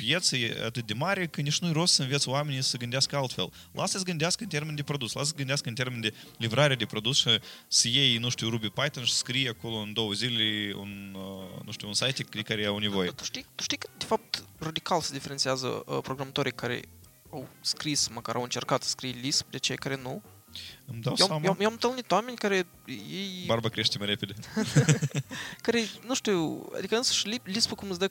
pieței e atât de mare că nici nu-i rost să înveți oamenii să gândească altfel. Lasă să gândească în termen de produs, lasă să gândească în termen de livrare de produs și să iei, nu știu, Ruby Python și să scrie acolo în două zile un, uh, nu știu, un site de care au nevoie. Tu știi, tu știi că, de fapt, radical se diferențiază uh, programatorii care au scris, măcar au încercat să scrie Lisp, de cei care nu. Îmi dau eu, seama. eu, eu am întâlnit oameni care ei, Barba crește mai repede. *laughs* care, nu știu, adică însuși Li- Lisp cum îți dă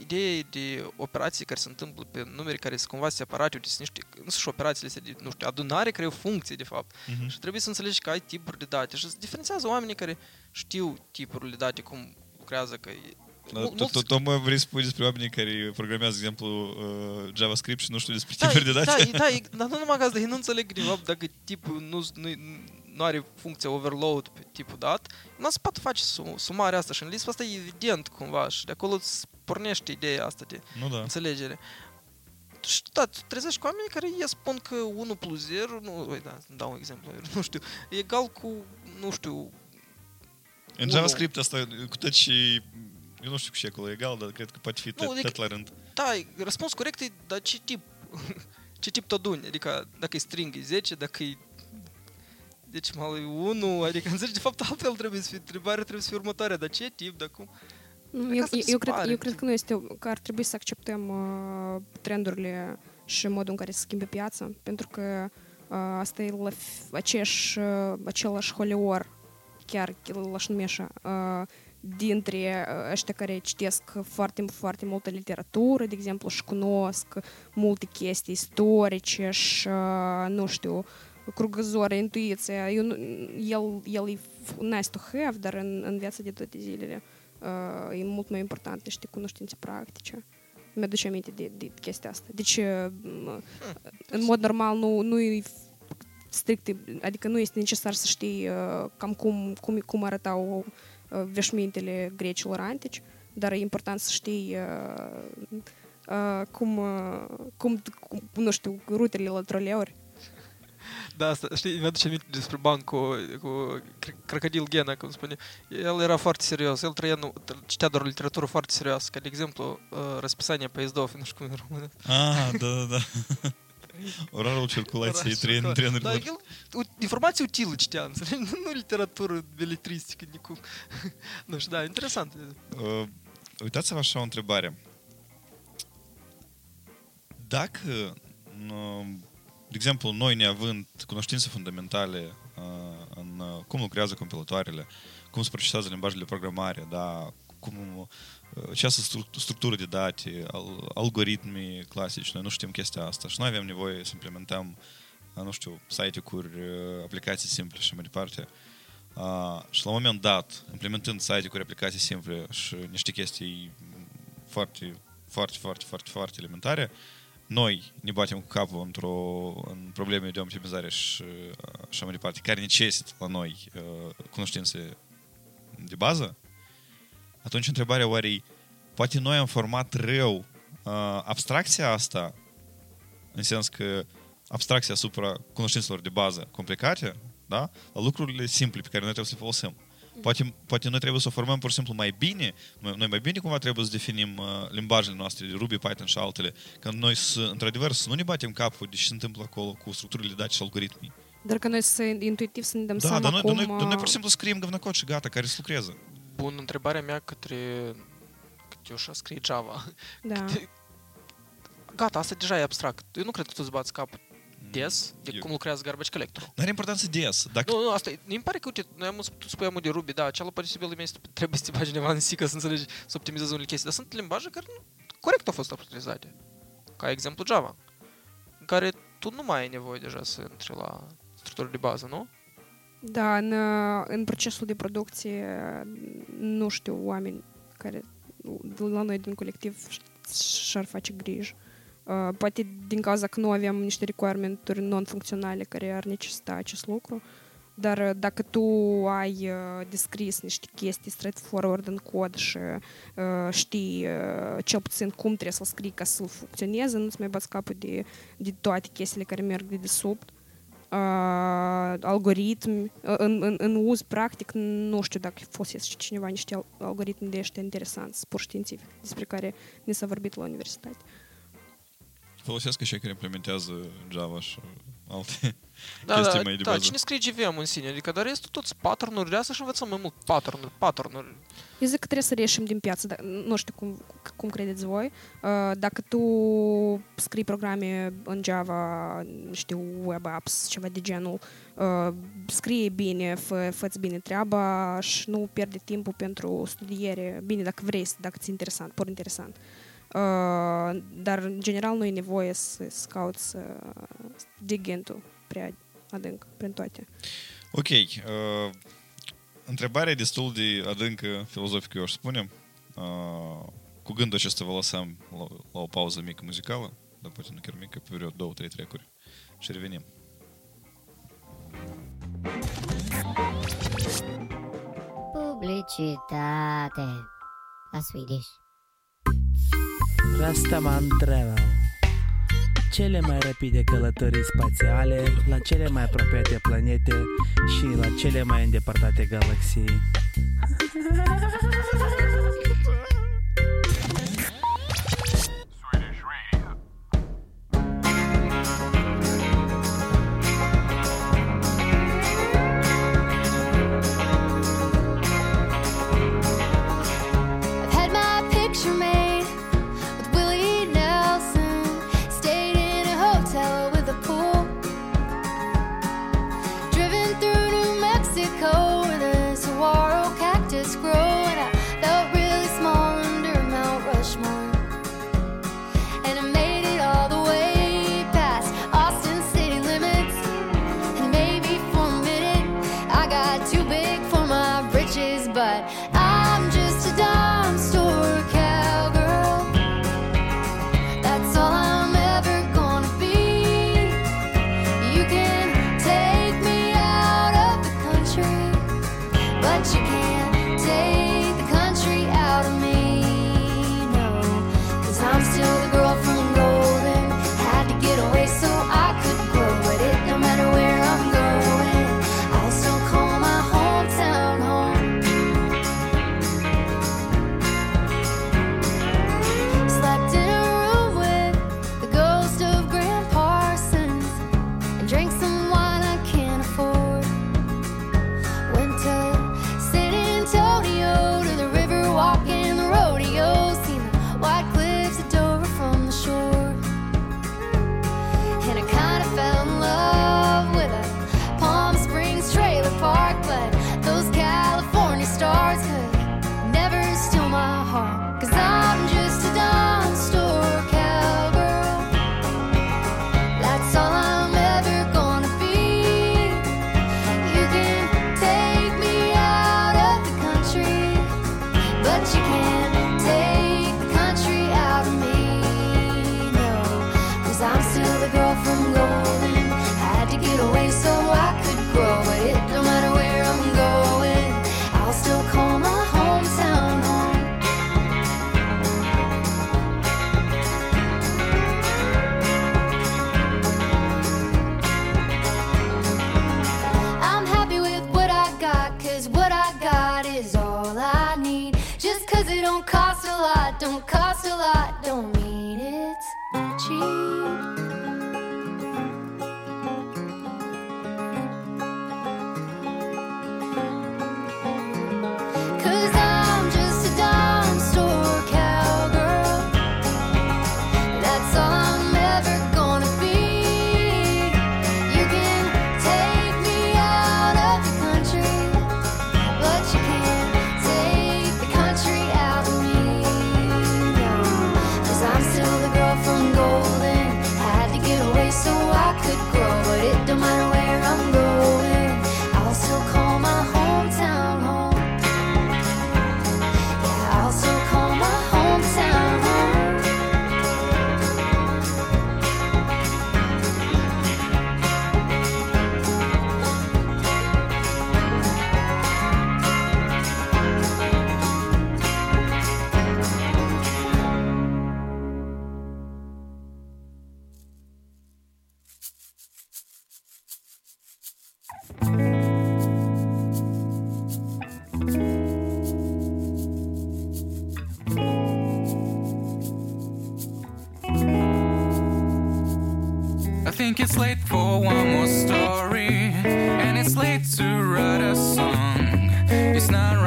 idee de operații care se întâmplă pe numere care sunt cumva separate, uite, sunt niște, însuși operațiile astea de, nu știu, adunare care au funcție, de fapt. Mhm. Și trebuie să înțelegi că ai tipuri de date și se diferențiază oamenii care știu tipurile de date, cum lucrează, că e- Da, mul- tot, mulți- tot, tot mă vrei să spui despre oamenii care programează, de exemplu, uh, JavaScript și nu știu despre Da, tipuri de date? Da, da, *laughs* e- dar nu numai că asta, ei nu înțeleg de fapt dacă tipul nu, nu, nu are funcția overload pe tipul dat, nu se poate face su- sumarea asta și în Lisp asta e evident cumva și de acolo îți pornește ideea asta de Nu da. înțelegere. Și da, tu trezești cu oamenii care ei spun că 1 plus 0, nu, uite, da, îmi dau un exemplu, nu știu, e egal cu, nu știu, În unu. JavaScript asta, cu tot și... Eu nu știu cu ce e acolo egal, dar cred că poate fi Nu, tot, adică- tot la rând. Da, e- răspuns corect e, dar ce tip? *laughs* ce tip toduni? Adică dacă e string e 10, dacă e decimal e 1, adică *laughs* înțelegi, de fapt altfel trebuie să fie, întrebarea trebuie să fie următoarea, dar ce tip, dar cum? Nu, Cred că Eu, asta mi se eu, cred, pare. eu cred că nu este, că ar trebui să acceptăm uh, trendurile și modul în care se schimbe piața, pentru că uh, asta e la f- aceeași, uh, același holior, chiar l-aș numi așa, uh, dintre uh, ăștia care citesc foarte, foarte multă literatură, de exemplu, și cunosc multe chestii istorice și, uh, nu știu, crugăzor, intuiția. Eu, nu- el, el e f- nice to have, dar în, în viața de toate zilele uh, e mult mai important niște cunoștințe practice. Mi-aduce aminte de, de chestia asta. Deci, uh, m- în mod normal, nu, nu e strict, adică nu este necesar să știi uh, cam cum, cum, cum arătau uh, veșmintele grecilor antici, dar e important să știi uh, uh, cum, uh, cum, cum, nu știu, rutele la troleuri. Da, asta, știi, mi-aduce aminte despre ban cu, cu cr- Crocodil Gena, cum spune. El era foarte serios, el trăia, nu, citea doar literatură foarte serioasă, ca de exemplu, uh, răspisania поездов, nu știu cum e în română. Ah, da, da, da. Orarul circulației tren, Da, trenurilor. el u- informații utilă citea, înțelegi? Nu, nu literatură beletristică, nicum. nu știu, da, interesant. Uh, uitați-vă așa o întrebare. Dacă, uh, de exemplu, noi neavând cunoștințe fundamentale uh, în uh, cum lucrează compilatoarele, cum se procesează limbajele de programare, da, cum uh, ce sunt stru- structură de date, al, algoritmi clasici, noi nu știm chestia asta și noi avem nevoie să implementăm, uh, nu știu, site-uri, uh, aplicații simple și mai departe. Uh, și la un moment dat, implementând site-uri, aplicații simple și niște chestii foarte, foarte, foarte, foarte, foarte elementare, noi ne batem cu capul într-o, în probleme de optimizare și uh, așa mai departe, care necesită la noi uh, cunoștințe de bază, atunci întrebarea oare e, poate noi am format rău uh, abstracția asta, în sens că abstracție asupra cunoștințelor de bază complicate, da? la lucrurile simple pe care noi trebuie să le folosim. Poate, poate noi trebuie să o formăm pur și simplu mai bine, noi noi mai bine cumva trebuie să definim uh, limbajele noastre, de Ruby, Python și altele, că noi să, într-adevăr, să nu ne batem capul de ce se întâmplă acolo cu structurile de date și algoritmii. Dar că noi să intuitiv să ne dăm Da, seama dar noi, cum... dar noi, dar noi pur și uh, simplu scriem găvnăcot și gata, care să lucreze. Bun, întrebarea mea către Cătiușa scrie Java. Da. Gata, asta deja e abstract. Eu nu cred că tu îți bați cap des de Eu- cum lucrează garbage collector. Nu are importanță des. Dacă, Nu, nu, asta e, mi pare că, uite, noi am tu spui amul de Ruby, da, cealaltă posibil este trebuie să te bagi undeva în C ca să înțelegi, să optimizezi unele chestii, dar sunt limbaje care nu, corect au fost optimizate. Ca exemplu Java, în care tu nu mai ai nevoie deja să intri la structuri de bază, nu? Da, în, uh, în procesul de producție, nu știu, oameni care de la noi din colectiv și-ar face griji. Uh, Poate din cauza că nu avem niște requirement-uri non-funcționale care ar necesita acest lucru, dar uh, dacă tu ai uh, descris niște chestii straightforward în cod și uh, știi uh, cel puțin cum trebuie să-l scrii ca să funcționeze, nu-ți mai bați capul de, de toate chestiile care merg de desubt uh, algoritmi, uh, în, în, în uz practic, nu știu dacă folosește cineva niște al- algoritmi de ăștia interesanți, pur științific, despre care ne s-a vorbit la universitate. folosesc și care implementează Java și alte Da, chestii da, mai de da, bază. cine scrie GVM în sine, adică dar restul toți pattern-uri, de asta și învățăm mai mult pattern-uri, pattern-uri. Eu zic că trebuie să reieșim din piață, dar nu știu cum, cum credeți voi. Uh, Dacă tu scrii programe în Java, nu știu, web apps, ceva de genul, uh, scrie bine, fă, fă bine treaba și nu pierde timpul pentru studiere. Bine, dacă vrei, dacă ți interesant, pur interesant. Uh, dar, în general, nu e nevoie să, să cauți să dig into prea adânc prin toate. Ok. Uh, întrebarea e destul de adâncă, filozofică, eu aș spune. Uh, cu gândul acesta vă lăsăm la, la o pauză mică muzicală, dar poate nu chiar mică, pe vreo două, trei trecuri. Și revenim. Publicitate. La Swedish. Asta mă întreabă. Cele mai rapide călătorii spațiale la cele mai apropiate planete și la cele mai îndepărtate galaxii. *laughs* but you can't take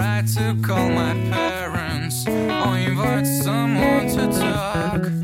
right to call my parents or invite someone to talk.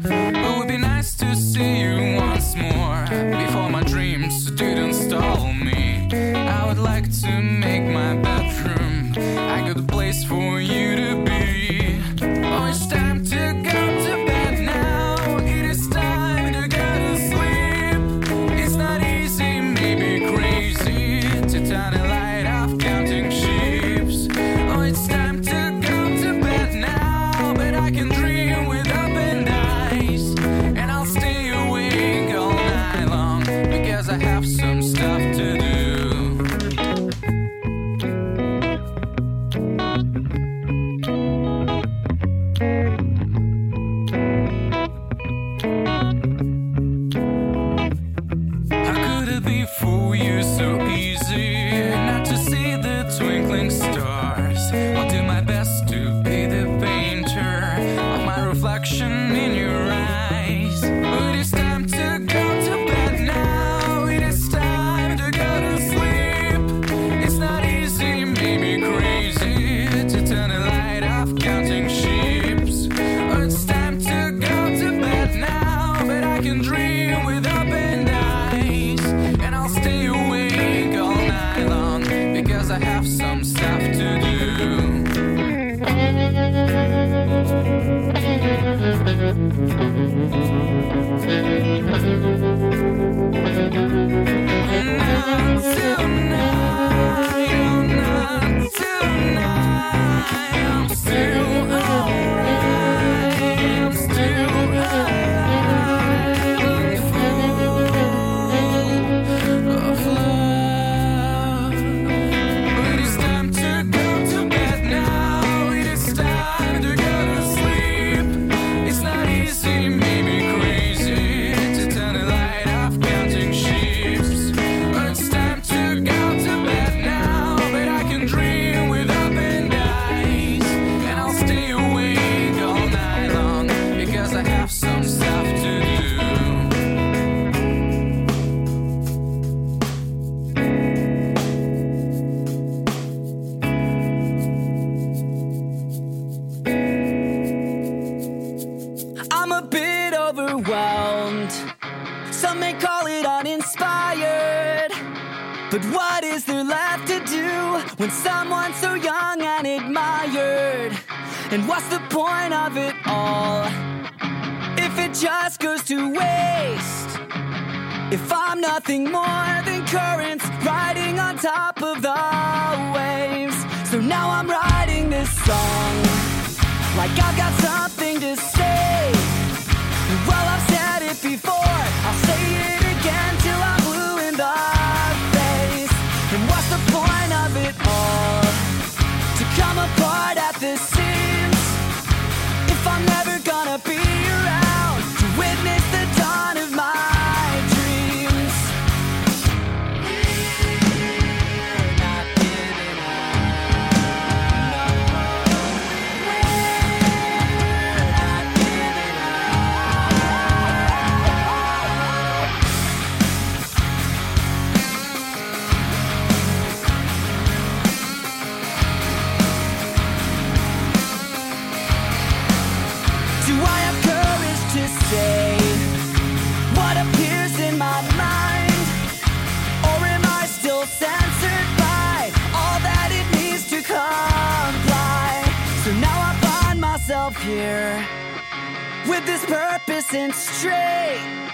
nothing more than currents riding on top of the waves. So now I'm writing this song like I've got something. listen straight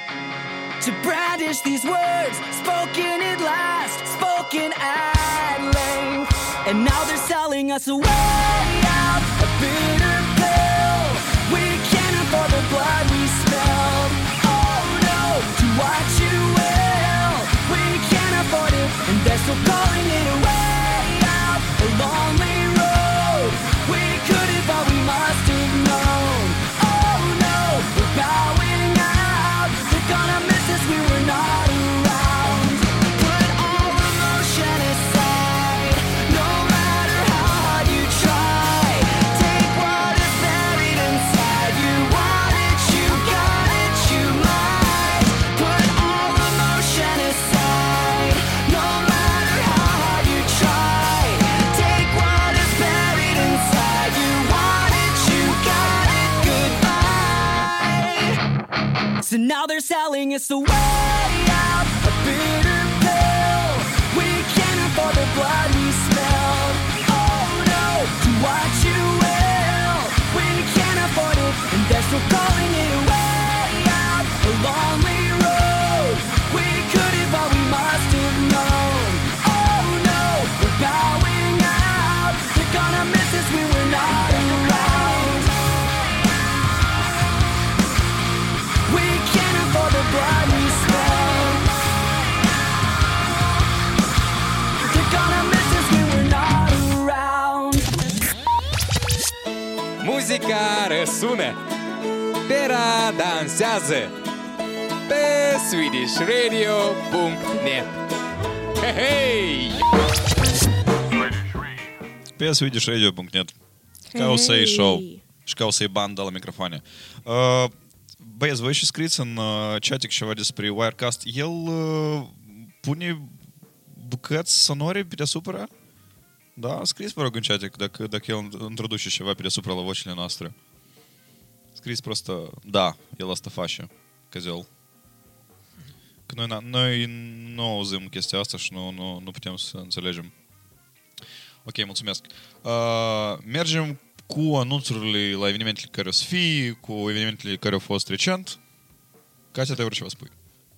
to brandish these words spoken at last, spoken at length. And now they're selling us a way out, a bitter pill. We can't afford the blood we spilled. Oh no, do what you will. We can't afford it, and they're still calling it a way out, a lonely road. We could if but we must ignore. So now they're selling us the way out, a bitter pill. We can't afford the blood we smelled. Oh no, do what you will. We can't afford it, and they're still calling it a way out, a lonely road. We couldn't, but we must Răsună, Pera dansează pe swedishradio.net Hei, hei! Pe swedishradio.net Ca o să-i show și ca o să-i bandă la microfoane. Uh, Băieți, voi și scriți în uh, chatic ceva despre Wirecast. El uh, pune bucăți sonore pe deasupra? Da, scrieți, vă rog, în chatic dacă, dacă el introduce ceva pe deasupra la vocile noastre. Scrieți просто da, el asta face, căzel. Că noi, na- noi nu auzim chestia asta și nu, nu, nu putem să înțelegem. Ok, mulțumesc. Uh, mergem cu anunțurile la evenimentele care o să fie, cu evenimentele care au fost recent. Katia, te vreau ceva spui.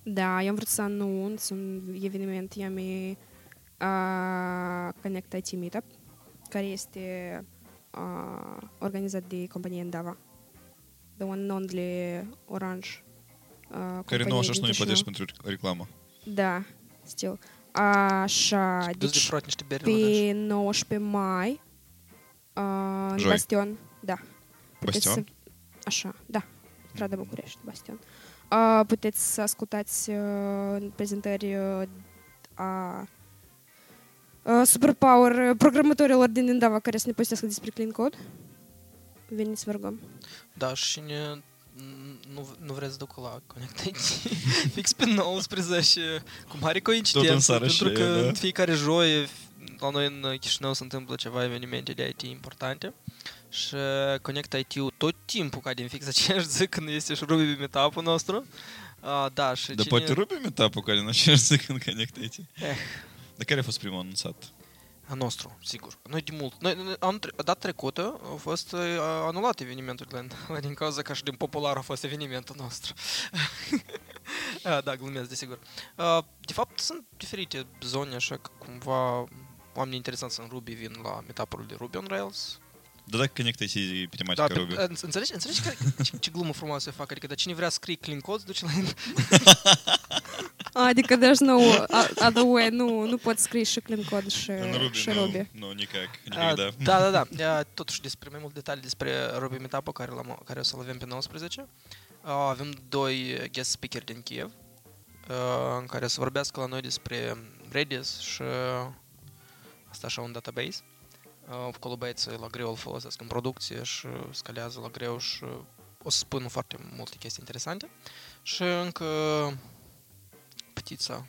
Da, eu am vrut să anunț un eveniment Yami uh, Connect IT Meetup, care este uh, organizat de compania Endava. The one and only Orange. Uh, Care nu companie așa și din nu-i Chișinău. plătești pentru reclamă. Da, stil. Așa, plus de deci proat niște beri la Oranj. pe 19 mai uh, în Joi. Bastion, da. Puteți Bastion? Să, așa, da, strada București, Bastion. Uh, puteți să ascultați uh, prezentări uh, a uh, superpower uh, programatorilor din Indava care să ne povestească despre clean code. Veniți, vă rugăm. Da, și ne, nu, nu vreți să duc la Connect IT *laughs* fix pe 19, cu mare coincidență, seara pentru și că e, da. în fiecare joi la noi în Chișinău se întâmplă ceva evenimente de IT importante și Connect IT-ul tot timpul, ca din fix aceeași zi când este și Ruby pe meetup-ul nostru, uh, da, și Dar cine... poate rupe meetup-ul care în aceeași zi când Connect IT. Eh. Dar care a fost primul anunțat? A nostru, sigur. Noi de mult. Noi, noi am tre- data trecută a fost uh, anulat evenimentul *laughs* din, din cauza că și din popular a fost evenimentul nostru. *laughs* Ah, da, glumesc, desigur. Uh, de fapt, sunt diferite zone, așa că cumva oamenii interesanți în Ruby vin la meetup de Ruby on Rails. Da, da, connectezi tematica da, Ruby. Înțelegi, înțelegi că ce, ce glumă frumoasă fac? Adică, dar cine vrea să scrie clean code, duce la Adică there's no other way, nu, nu pot scrie și clean code și, În Ruby, și Ruby. Nu, nu nicac, nimic, da. Da, da, da. Totuși, despre mai mult detalii despre Ruby Meetup-ul care, care o să-l avem pe 19. Avem doi guest speaker din Kiev în care să vorbească la noi despre Redis și asta așa un database. Uh, Acolo băieții la greu îl folosesc în producție și scalează la greu și o să spun foarte multe chestii interesante. Și încă Ptița.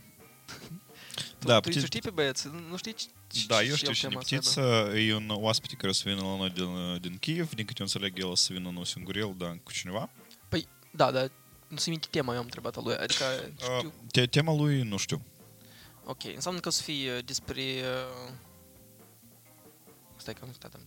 Da, tu, tu Ptiț- știi pe băieți? Nu știi ce, Da, ce eu știu el cine chema să aibă? Ptiță, e un oaspete care o să vină la noi din, din Kiev, din câte eu înțeleg, el o să vină nu singur el, dar cu cineva. Păi, da, dar nu se minte tema, eu am întrebat a lui, adică Uh, știu, te, tema lui nu știu. ok, înseamnă că o să fie despre... Uh... Stai că am uitat, am...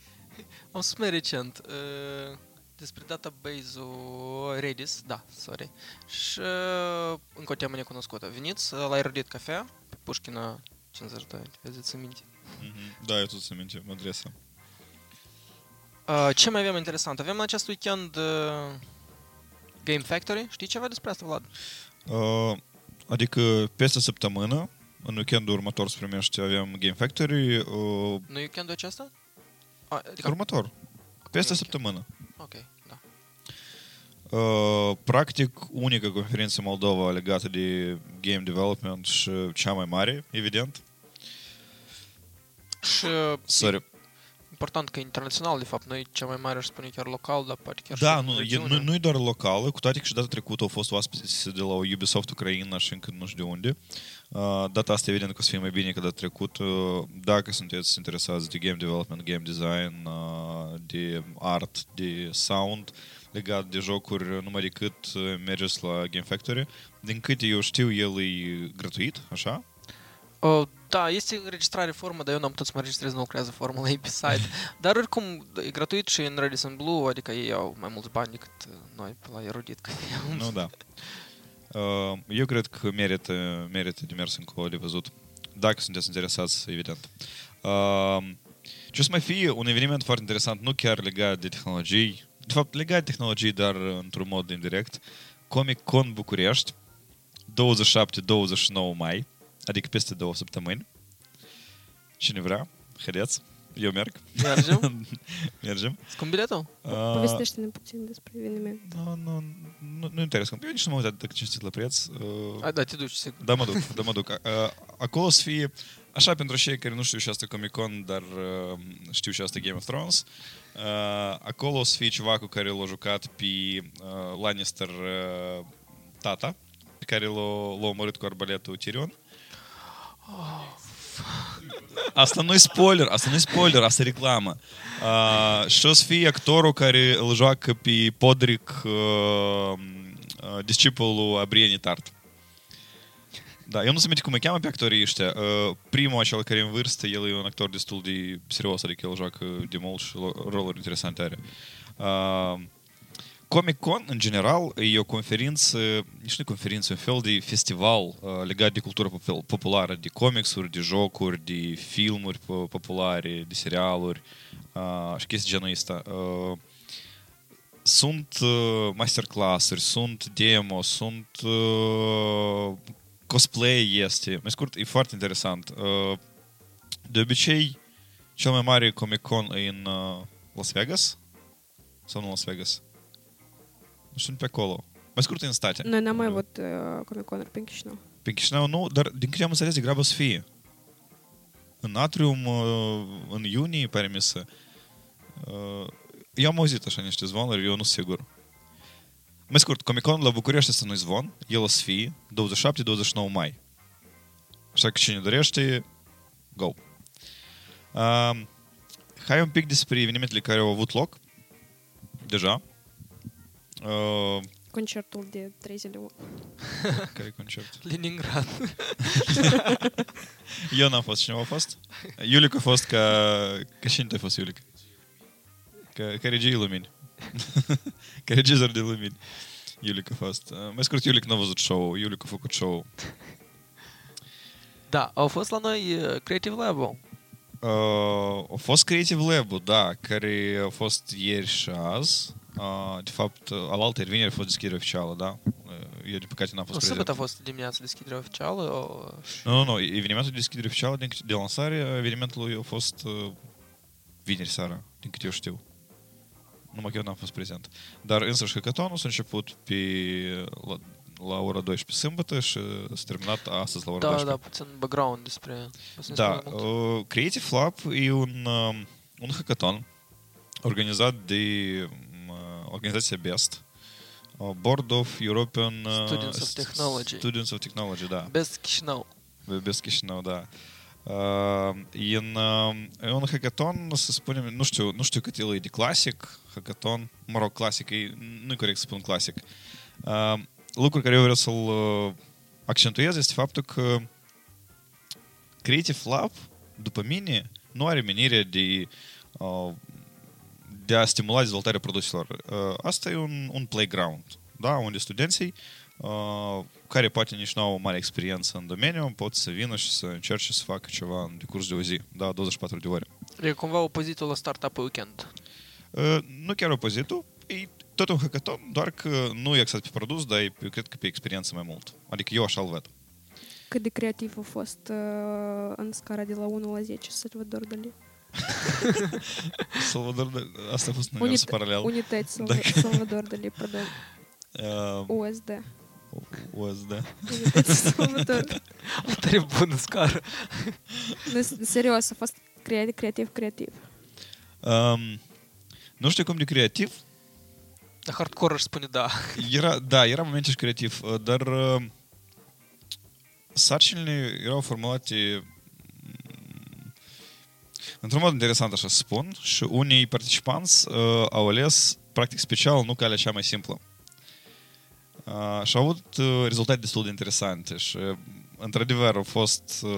*laughs* am spus mai recent, uh... despre database-ul Redis, da, sorry, și uh... încă o temă necunoscută. Veniți uh, la Erudit Cafea, pe Pușkina 52, vedeți să minte. Mhm. Da, eu tot să minte adresa. Uh, ce mai avem interesant? Avem în acest weekend uh, Game Factory. Știi ceva despre asta, Vlad? Uh, adică peste săptămână, în weekendul următor se primește, avem Game Factory, uh, Nu weekendul acesta? A, adică... următor, peste săptămână. Ok, da. Uh, practic, unica conferință în Moldova legată de game development și cea mai mare, evident. Și uh, Sorry. important că internațional, de fapt, noi cea mai mare aș spune chiar local, dar poate chiar Da, și nu, e, regiune. nu, nu e doar locală, cu toate că și data trecută au fost oaspeți de la Ubisoft Ucraina și încă nu știu de unde. Uh, data asta evident că o să fie mai bine ca data trecută. Dacă sunteți interesați de game development, game design, uh, de art, de sound, legat de jocuri numai decât uh, mergeți la Game Factory. Din câte eu știu, el e gratuit, așa? Uh, da, este înregistrare formă, dar eu n-am putut să mă registrez, nu lucrează formula ei pe site. *laughs* Dar oricum, e gratuit și în Radisson Blue, adică ei au mai mulți bani decât uh, noi pe la Erudit. Că Nu, da. *laughs* *laughs* Uh, Eu cred că merită, merită de mers încolo de văzut. Dacă sunteți interesați, evident. Uh, Ce o să mai fie un eveniment foarte interesant, nu chiar legat de tehnologii, de fapt legat de tehnologii, dar într-un mod indirect, Comic Con București, 27-29 mai, adică peste două săptămâni. Cine vrea, haideți, eu merg. Mergem? *laughs* Mergem. Scump biletul? Uh, Povestește-ne puțin despre eveniment. Nu, nu, nu, nu interesant. Eu nici nu mă uit atât de cinstit la preț. Uh, A, da, te duci, sigur. Da, mă duc, da, mă duc. Uh, Acolo o să fie, așa pentru cei care nu știu și asta Comic Con, dar uh, știu și asta Game of Thrones, uh, acolo o să fie ceva cu care l-a jucat pe uh, Lannister uh, tata, pe care l-a, l-a omorât cu arbaletul Tyrion. *laughs* Asta nu e spoiler, asta nu e spoiler, asta e reclamă. Uh, și o să fie actorul care îl joacă pe Podrick, uh, uh, discipolul Abrieni Tart. Da, eu nu se minte cum îi cheamă pe actorii ăștia. Uh, primul, acel care e în vârstă, el e un actor destul de serios, adică el joacă de mult și lo- roluri interesante are. Uh, Comic Con, în general, e o conferință, nici nu e conferință, un fel de festival uh, legat de cultură pop- populară, de comicsuri, de jocuri, de filmuri po- populare, de serialuri uh, și chestii genul ăsta. Uh, sunt uh, masterclass-uri, sunt demo, sunt uh, cosplay este. Mai scurt, e foarte interesant. Uh, de obicei, cel mai mare Comic Con e în uh, Las Vegas? Sau nu Las Vegas? Știu, pe acolo. Mai scurt, în state. Noi n-am mai avut uh, Comic-Con pe Chișinău. Pe Chișinău nu, dar din câte am înțeles, de grabă o să fie. În Atrium, uh, în iunie, pare mi să. Uh, Eu am auzit așa niște zvonuri, eu nu sunt sigur. Mai scurt, Comic-Con la București este nu zvon, el o să fie 27-29 mai. Așa că cine dorește, go. Uh, hai un pic despre evenimentele care au avut loc deja. Uh, Concertul de 3 zile. care concert? Leningrad. *laughs* Eu n-am fost. Cineva a fost? Iulic a fost ca... Ca cine ai fost, Iulic? Ca, ca regie lumini. *laughs* ca regizor de lumini. Iulic a fost. Uh, Mai scurt, Iulic n-a văzut show Iulic a făcut show Da, au fost la noi uh, Creative Lab-ul. Uh, a fost Creative Lab-ul, da, care a fost ieri și azi. Uh, de fapt, uh, alaltă ieri vineri a fost deschidere oficială, da? Uh, Eu, de păcate, n-am fost O prezent. sâmbătă a fost dimineața deschiderea oficială. O... Nu, nu, nu. Evenimentul de deschidere oficială din, câte- de lansare, evenimentul a fost uh, vineri seara, din câte eu știu. Numai că eu n-am fost prezent. Dar însăși hackathon-ul s-a început pe, la, la ora 12 sâmbătă și s-a terminat astăzi la ora Da, 12. da, puțin background despre... o să ne Da, spui mai mult. uh, Creative Lab e un, uh, un hackathon organizat de организация BEST. Э, Board of European э, Students of Technology. Students of Technology, да. BEST Chișinău. BEST Chișinău, da. Ian, э, он хакатон со спонем, ну что, ну что катила иди классик, хакатон, морок классик и ну коррект спон класик. Лукур кариоверсал акцентуезесть фаптук Creative Lab după mine nu are menirea de uh, de a stimula dezvoltarea produselor. Uh, asta e un, un playground, da, unde studenții uh, care poate nici nu au o mare experiență în domeniu, pot să vină și să încerce să facă ceva în decurs de o zi, da, 24 de ore. E cumva opozitul la Startup Weekend. Uh, nu chiar opozitul, e tot un hackathon, doar că nu e exact pe produs, dar e, eu cred că pe experiență mai mult. Adică eu așa-l văd. Cât de creativ a fost uh, în scara de la 1 la 10 Salvador Dali. Salvador, Dali- asta a fost un univers paralel. Unități Salva- Dacă- Salvador Dali, pardon. Uh, USD. USD. Unități Salvador. Tare bună scară. Nu, s- serios, a fost creativ, creativ, creativ. Um, nu știu cum de creativ. Dar hardcore aș spune da. Era, da, era momente și creativ, uh, dar uh, sarcinile erau formulate mm, într-un mod interesant, așa să spun, și unii participanți uh, au ales practic special, nu calea cea mai simplă. Uh, și au avut uh, rezultate destul de interesante și uh, într-adevăr au fost, uh,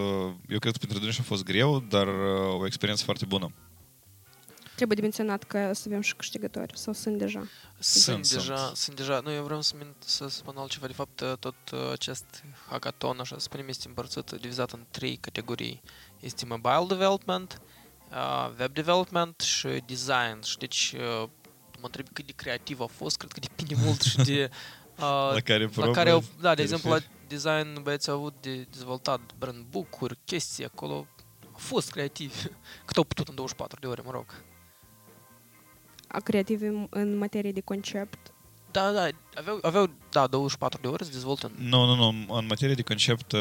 eu cred că pentru dânsi a fost greu, dar uh, o experiență foarte bună. Trebuie de menționat că să avem și câștigători sau sunt deja. Sunt, Sunt, deja, sunt. sunt deja, nu, eu vreau să, min- să spun altceva, de fapt, tot uh, acest hackathon, așa să spunem, este împărțit, divizat în trei categorii. Este mobile development, uh, web development și design. Și deci, uh, mă întreb cât de creativ a fost, cred că depinde mult și de... Uh, La care la probă care au, da, de te exemplu, la referi? design băieții au avut de dezvoltat brand book-uri, chestii acolo. Au fost creativi. Cât au putut în 24 de ore, mă rog. A creativi în, în materie de concept. Da, da, aveau, aveau da, 24 de ore să dezvoltă în Nu, nu, nu. În materie de concept, uh,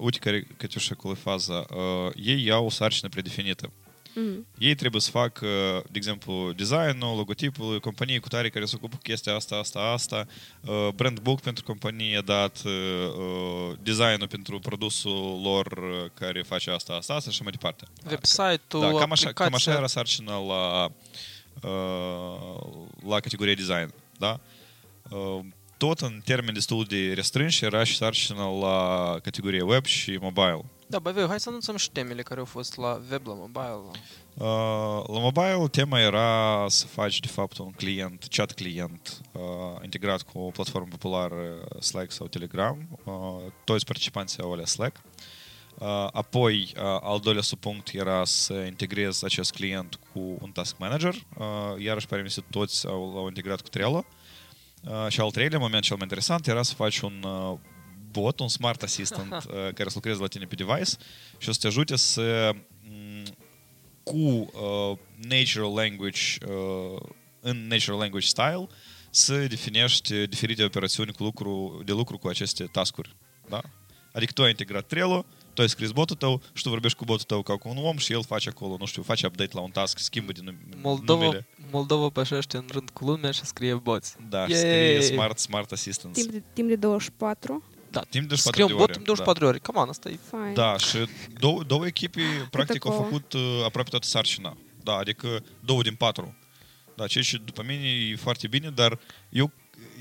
uite care, Cătiușa, acolo e faza. Uh, ei iau o sarcină predefinită. Mm. Ei trebuie să facă, de exemplu, designul, logotipul companiei cu tare care se ocupă cu chestia asta, asta, asta, uh, brand book pentru companie dat, uh, uh, designul pentru produsul lor uh, care face asta, asta, asta și așa mai departe. website-ul, Da, cam așa, cam așa aplicația. era sarcina la, uh, la categoria design, da? Uh, tot în termeni destul de restrânși era și sarcina la categoria web și mobile. Da, băi, hai să anunțăm și temele care au fost la web, la mobile. Uh, la mobile tema era să faci de fapt un client, chat client uh, integrat cu o platformă populară Slack sau Telegram. Uh, toți participanții au alea Slack. Uh, apoi, uh, al doilea subpunct era să integrezi acest client cu un task manager. Uh, iarăși, pare mi se toți au, l-au integrat cu Trello. Uh, și al treilea moment cel mai interesant era să faci un uh, bot, un smart assistant uh, care să lucreze la tine pe device și o să te ajute să m, cu uh, natural language uh, în natural language style să definești diferite operațiuni cu lucru, de lucru cu aceste taskuri. Da? Adică tu ai integrat Trello, tu ai scris botul tău și tu vorbești cu botul tău ca cu un om și el face acolo, nu știu, face update la un task, schimbă din num- Moldova, numele. Moldova pășește în rând cu lumea și scrie boți. Da, Yay! scrie Smart, smart Assistance. Timp de, timp de 24. Da, Timp de 24 Scriu de un ore. bot în 24 de ore. Come on, asta e... Fine. Da, și două, două echipe practic au acolo. făcut uh, aproape toată sarcina. Da, adică două din patru. Da, ceea ce după mine e foarte bine, dar eu,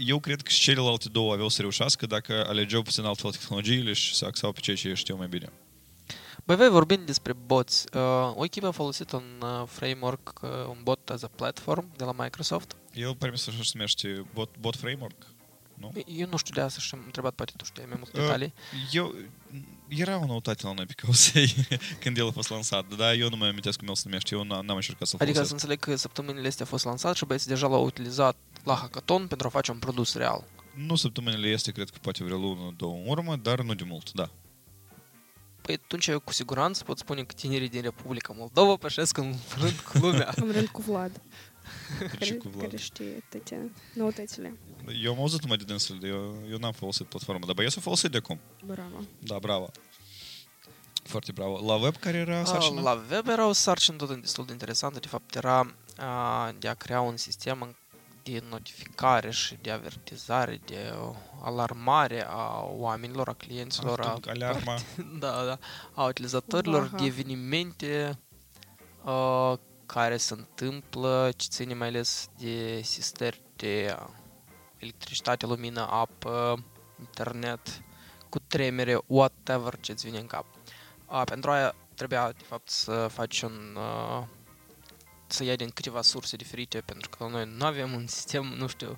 eu cred că și celelalte două aveau să reușească dacă alegeau puțin altfel tehnologiile și se axau pe ceea ce știu mai bine. Băi, voi vorbind despre bots, uh, o echipă a folosit un uh, framework, uh, un bot as a platform de la Microsoft. El, pare mi se așa se numește bot, bot framework. Nu? Eu nu știu de asta și am întrebat, poate tu știi mai multe Uh, detalii. Eu, era o noutate la noi pe Causei *laughs* când el a fost lansat, dar eu nu mai amintesc cum el se numește, eu n- n-am încercat să-l Adică să folosesc. înțeleg că săptămânile astea a fost lansat și băieții deja l-au utilizat la hackathon pentru a face un produs real. Nu săptămânile este, cred că poate vreo lună, două în urmă, dar nu de mult, da. Păi atunci eu cu siguranță pot spune că tinerii din Republica Moldova pășesc în rând cu lumea. *laughs* În rând cu Vlad. Și *laughs* care, cu Vlad. care știe toate noutățile. Eu am auzit numai de dânsul, eu, eu n-am folosit platforma, dar băieții au folosit de acum. Bravo. Da, bravo. Foarte bravo. La web care era A, sarcina? La web era o sarcină tot destul de interesantă. De fapt, era a, de a crea un sistem în- de notificare și de avertizare, de o alarmare a oamenilor, a clienților, a, Achtung, alarma. *laughs* da, da, a utilizatorilor Aha. de evenimente a, care se întâmplă, ce ține mai ales de sistări de electricitate, lumină, apă, internet, cu tremere, whatever ce-ți vine în cap. A, pentru aia trebuia, de fapt, să faci un... Uh, să iei din câteva surse diferite, pentru că noi nu avem un sistem, nu știu,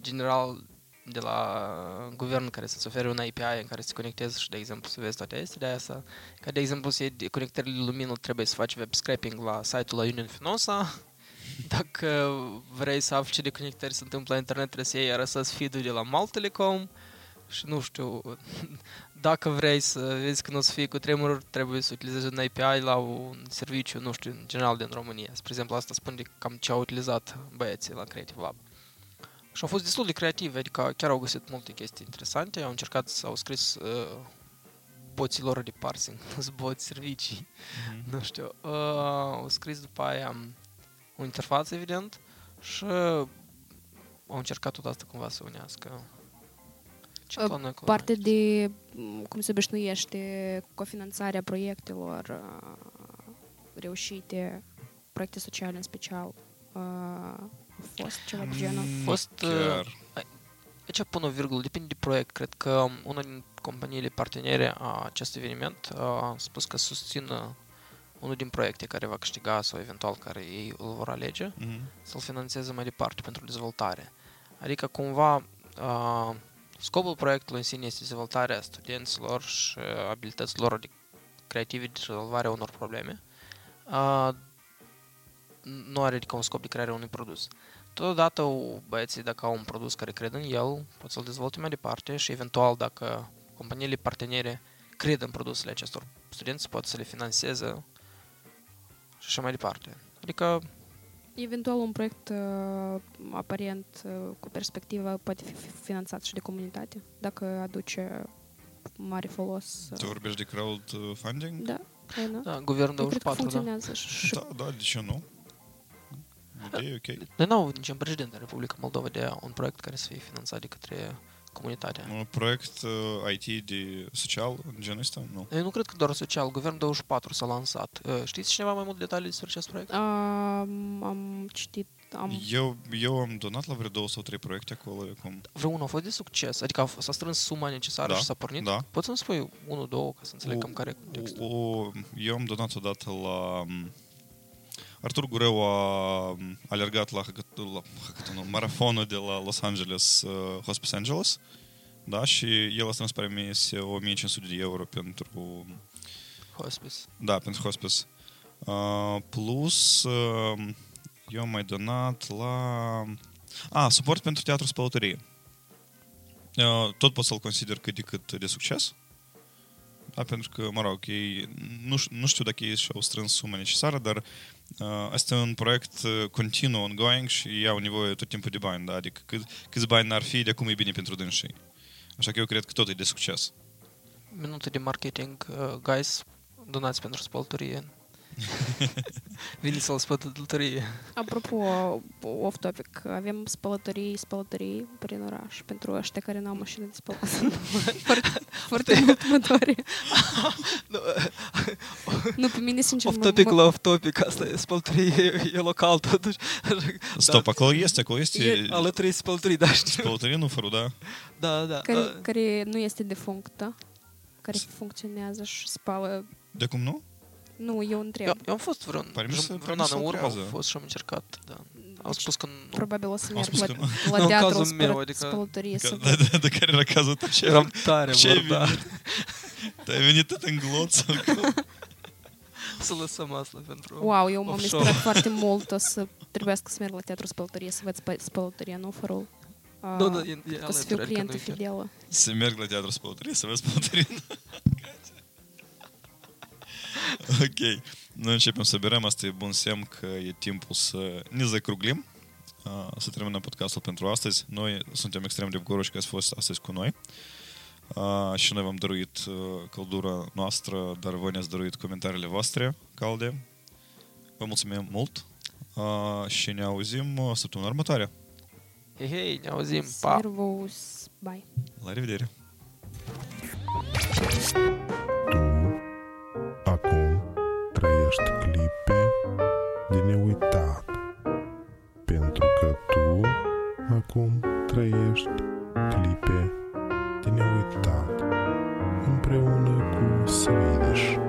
general de la guvern care să-ți ofere un API în care să te conectezi și, de exemplu, să vezi toate astea, de aia să, ca de exemplu, să iei de conectările de lumină, trebuie să faci web scraping la site-ul la Union Finosa, *laughs* dacă vrei să afli ce de conectări se întâmplă la internet, trebuie să iei RSS feed-ul de la Maltelecom și nu știu, *laughs* dacă vrei să vezi că nu o să fie cu tremururi, trebuie să utilizezi un API la un serviciu, nu știu, în general din România. Spre exemplu, asta spune cam ce au utilizat băieții la Creative Lab. Și au fost destul de creativi, adică chiar au găsit multe chestii interesante, au încercat să au scris uh, boților de parsing, *laughs* nu boți servicii, Mhm. nu știu. Uh, au scris după aia um, o interfață, evident, și au încercat tot asta cumva să unească. Ce Uh, planuie cu Parte de m, cum se obișnuiește cofinanțarea proiectelor uh, reușite, proiecte sociale în special, uh, a fost ceva de genul. A fost... Chiar. Uh, aici pun o virgulă, depinde de proiect. Cred că una din companiile partenere a acestui eveniment a spus că susțină unul din proiecte care va câștiga sau eventual care ei îl vor alege Mhm. să-l finanțeze mai departe pentru dezvoltare. Adică cumva a, scopul proiectului în sine este dezvoltarea studenților și abilităților adică creative de rezolvarea unor probleme. A, nu are adică un scop de creare unui produs. Totodată o- băieții dacă au un produs care cred în el, pot să-l dezvolte mai departe și eventual dacă companiile partenere cred în produsele acestor studenți, pot să le financeze și așa mai departe. Adică Eventual un proiect uh, aparent uh, cu perspectivă poate fi finanțat și de comunitate, dacă aduce mare folos. uh, Tu vorbești de crowdfunding? Da, why not? Da, Guvernul Eu cred că 24, da. funcționează și Da, da, de ce nu? Idee, ok. Noi n-au niciun președinte în Republica Moldova de un proiect care să fie finanțat de către comunitate. Un proiect uh, IT de social, în genul ăsta? Nu. Eu nu cred că doar social. Guvernul 24 s-a lansat. Uh, Știți cineva mai multe detalii despre acest proiect? Am, am citit, am... Eu, eu am donat la vreo două sau trei proiecte acolo acum. Vreunul a fost de succes? Adică a f- s-a strâns suma necesară Da, și s-a pornit? da. Poți să-mi spui unul, două, ca să înțeleg cam care e contextul? O, eu am donat odată la... um, Artur Gureu a um, alergat la, hackat- la hackathon, marafonul de la Los Angeles, uh, Hospice Angeles, da, și el a strâns pe mine 1500 de euro pentru... Hospice. Da, pentru hospice. Uh, plus, uh, eu am mai donat la... A, suport pentru teatru spălătorie. Uh, tot pot să-l consider cât de cât de succes. Da, pentru că, mă rog, ei, nu, ș- nu știu dacă ei și-au strâns suma necesară, dar uh, asta e un proiect uh, continuu, ongoing și ei au nevoie tot timpul de bani, da? Adică cât, câți bani n-ar fi, de acum e bine pentru dânsii. Așa că eu cred că tot e de succes. Minute de marketing. Uh, guys, donați pentru spălătorie. *laughs* Veniți să-l spălătorie. Apropo, off topic, avem spălătorii, spălătorii prin oraș pentru ăștia care n-au mașină de spălat. *laughs* foarte, foarte mult mă doare. nu, pe mine, sincer, Off mă- topic mă- la off topic, asta e spălătorie, e, e local totuși. *laughs* Stop, acolo este, acolo este... E alături de spălătorie, da, știu. Spălătorie nu fără, da? Da, da. care, Uh, care nu este defunctă, care funcționează și spală. De cum nu? Nu, eu întreb. Eu, eu am fost vreun, Pare mi se- vreun, pare vreun mi an se în urmă, am lucrează. fost și am încercat, da. Au spus că nu. Probabil o să Am merg spus la, că nu. la Nu, în teatru cazul spălă- meu, adică- spălătorie să Da, da, de care era cazul tău? Ce- Eram tare ce ai murdar. venit? Te-ai venit tot în glot sau *laughs* cum? Să lăsăm asta pentru Wow, eu m-am offshore. inspirat *laughs* foarte mult o să trebuiască să merg la teatru spălătorie, să văd spă- spălătoria, nu fără Nu, da, e- e o să alături, fiu adică clientă nu e chiar. fidelă. Să merg la teatru spălătorie, să vezi spălătorie. *laughs* ok. Noi începem să berăm, asta e bun semn că e timpul să ne zacruglim, uh, să terminăm podcastul pentru astăzi. Noi suntem extrem de bucuroși că ați fost astăzi cu noi. Uh, și noi v-am dăruit uh, căldura noastră, dar voi ne-ați dăruit comentariile voastre calde. Vă mulțumim mult uh, și ne auzim uh, săptămâna următoare. Hei, hei, ne auzim, pa! Servus, bye. La revedere! Acum trăiești clipe de neuitat, pentru că tu acum trăiești clipe de neuitat împreună cu Swedish.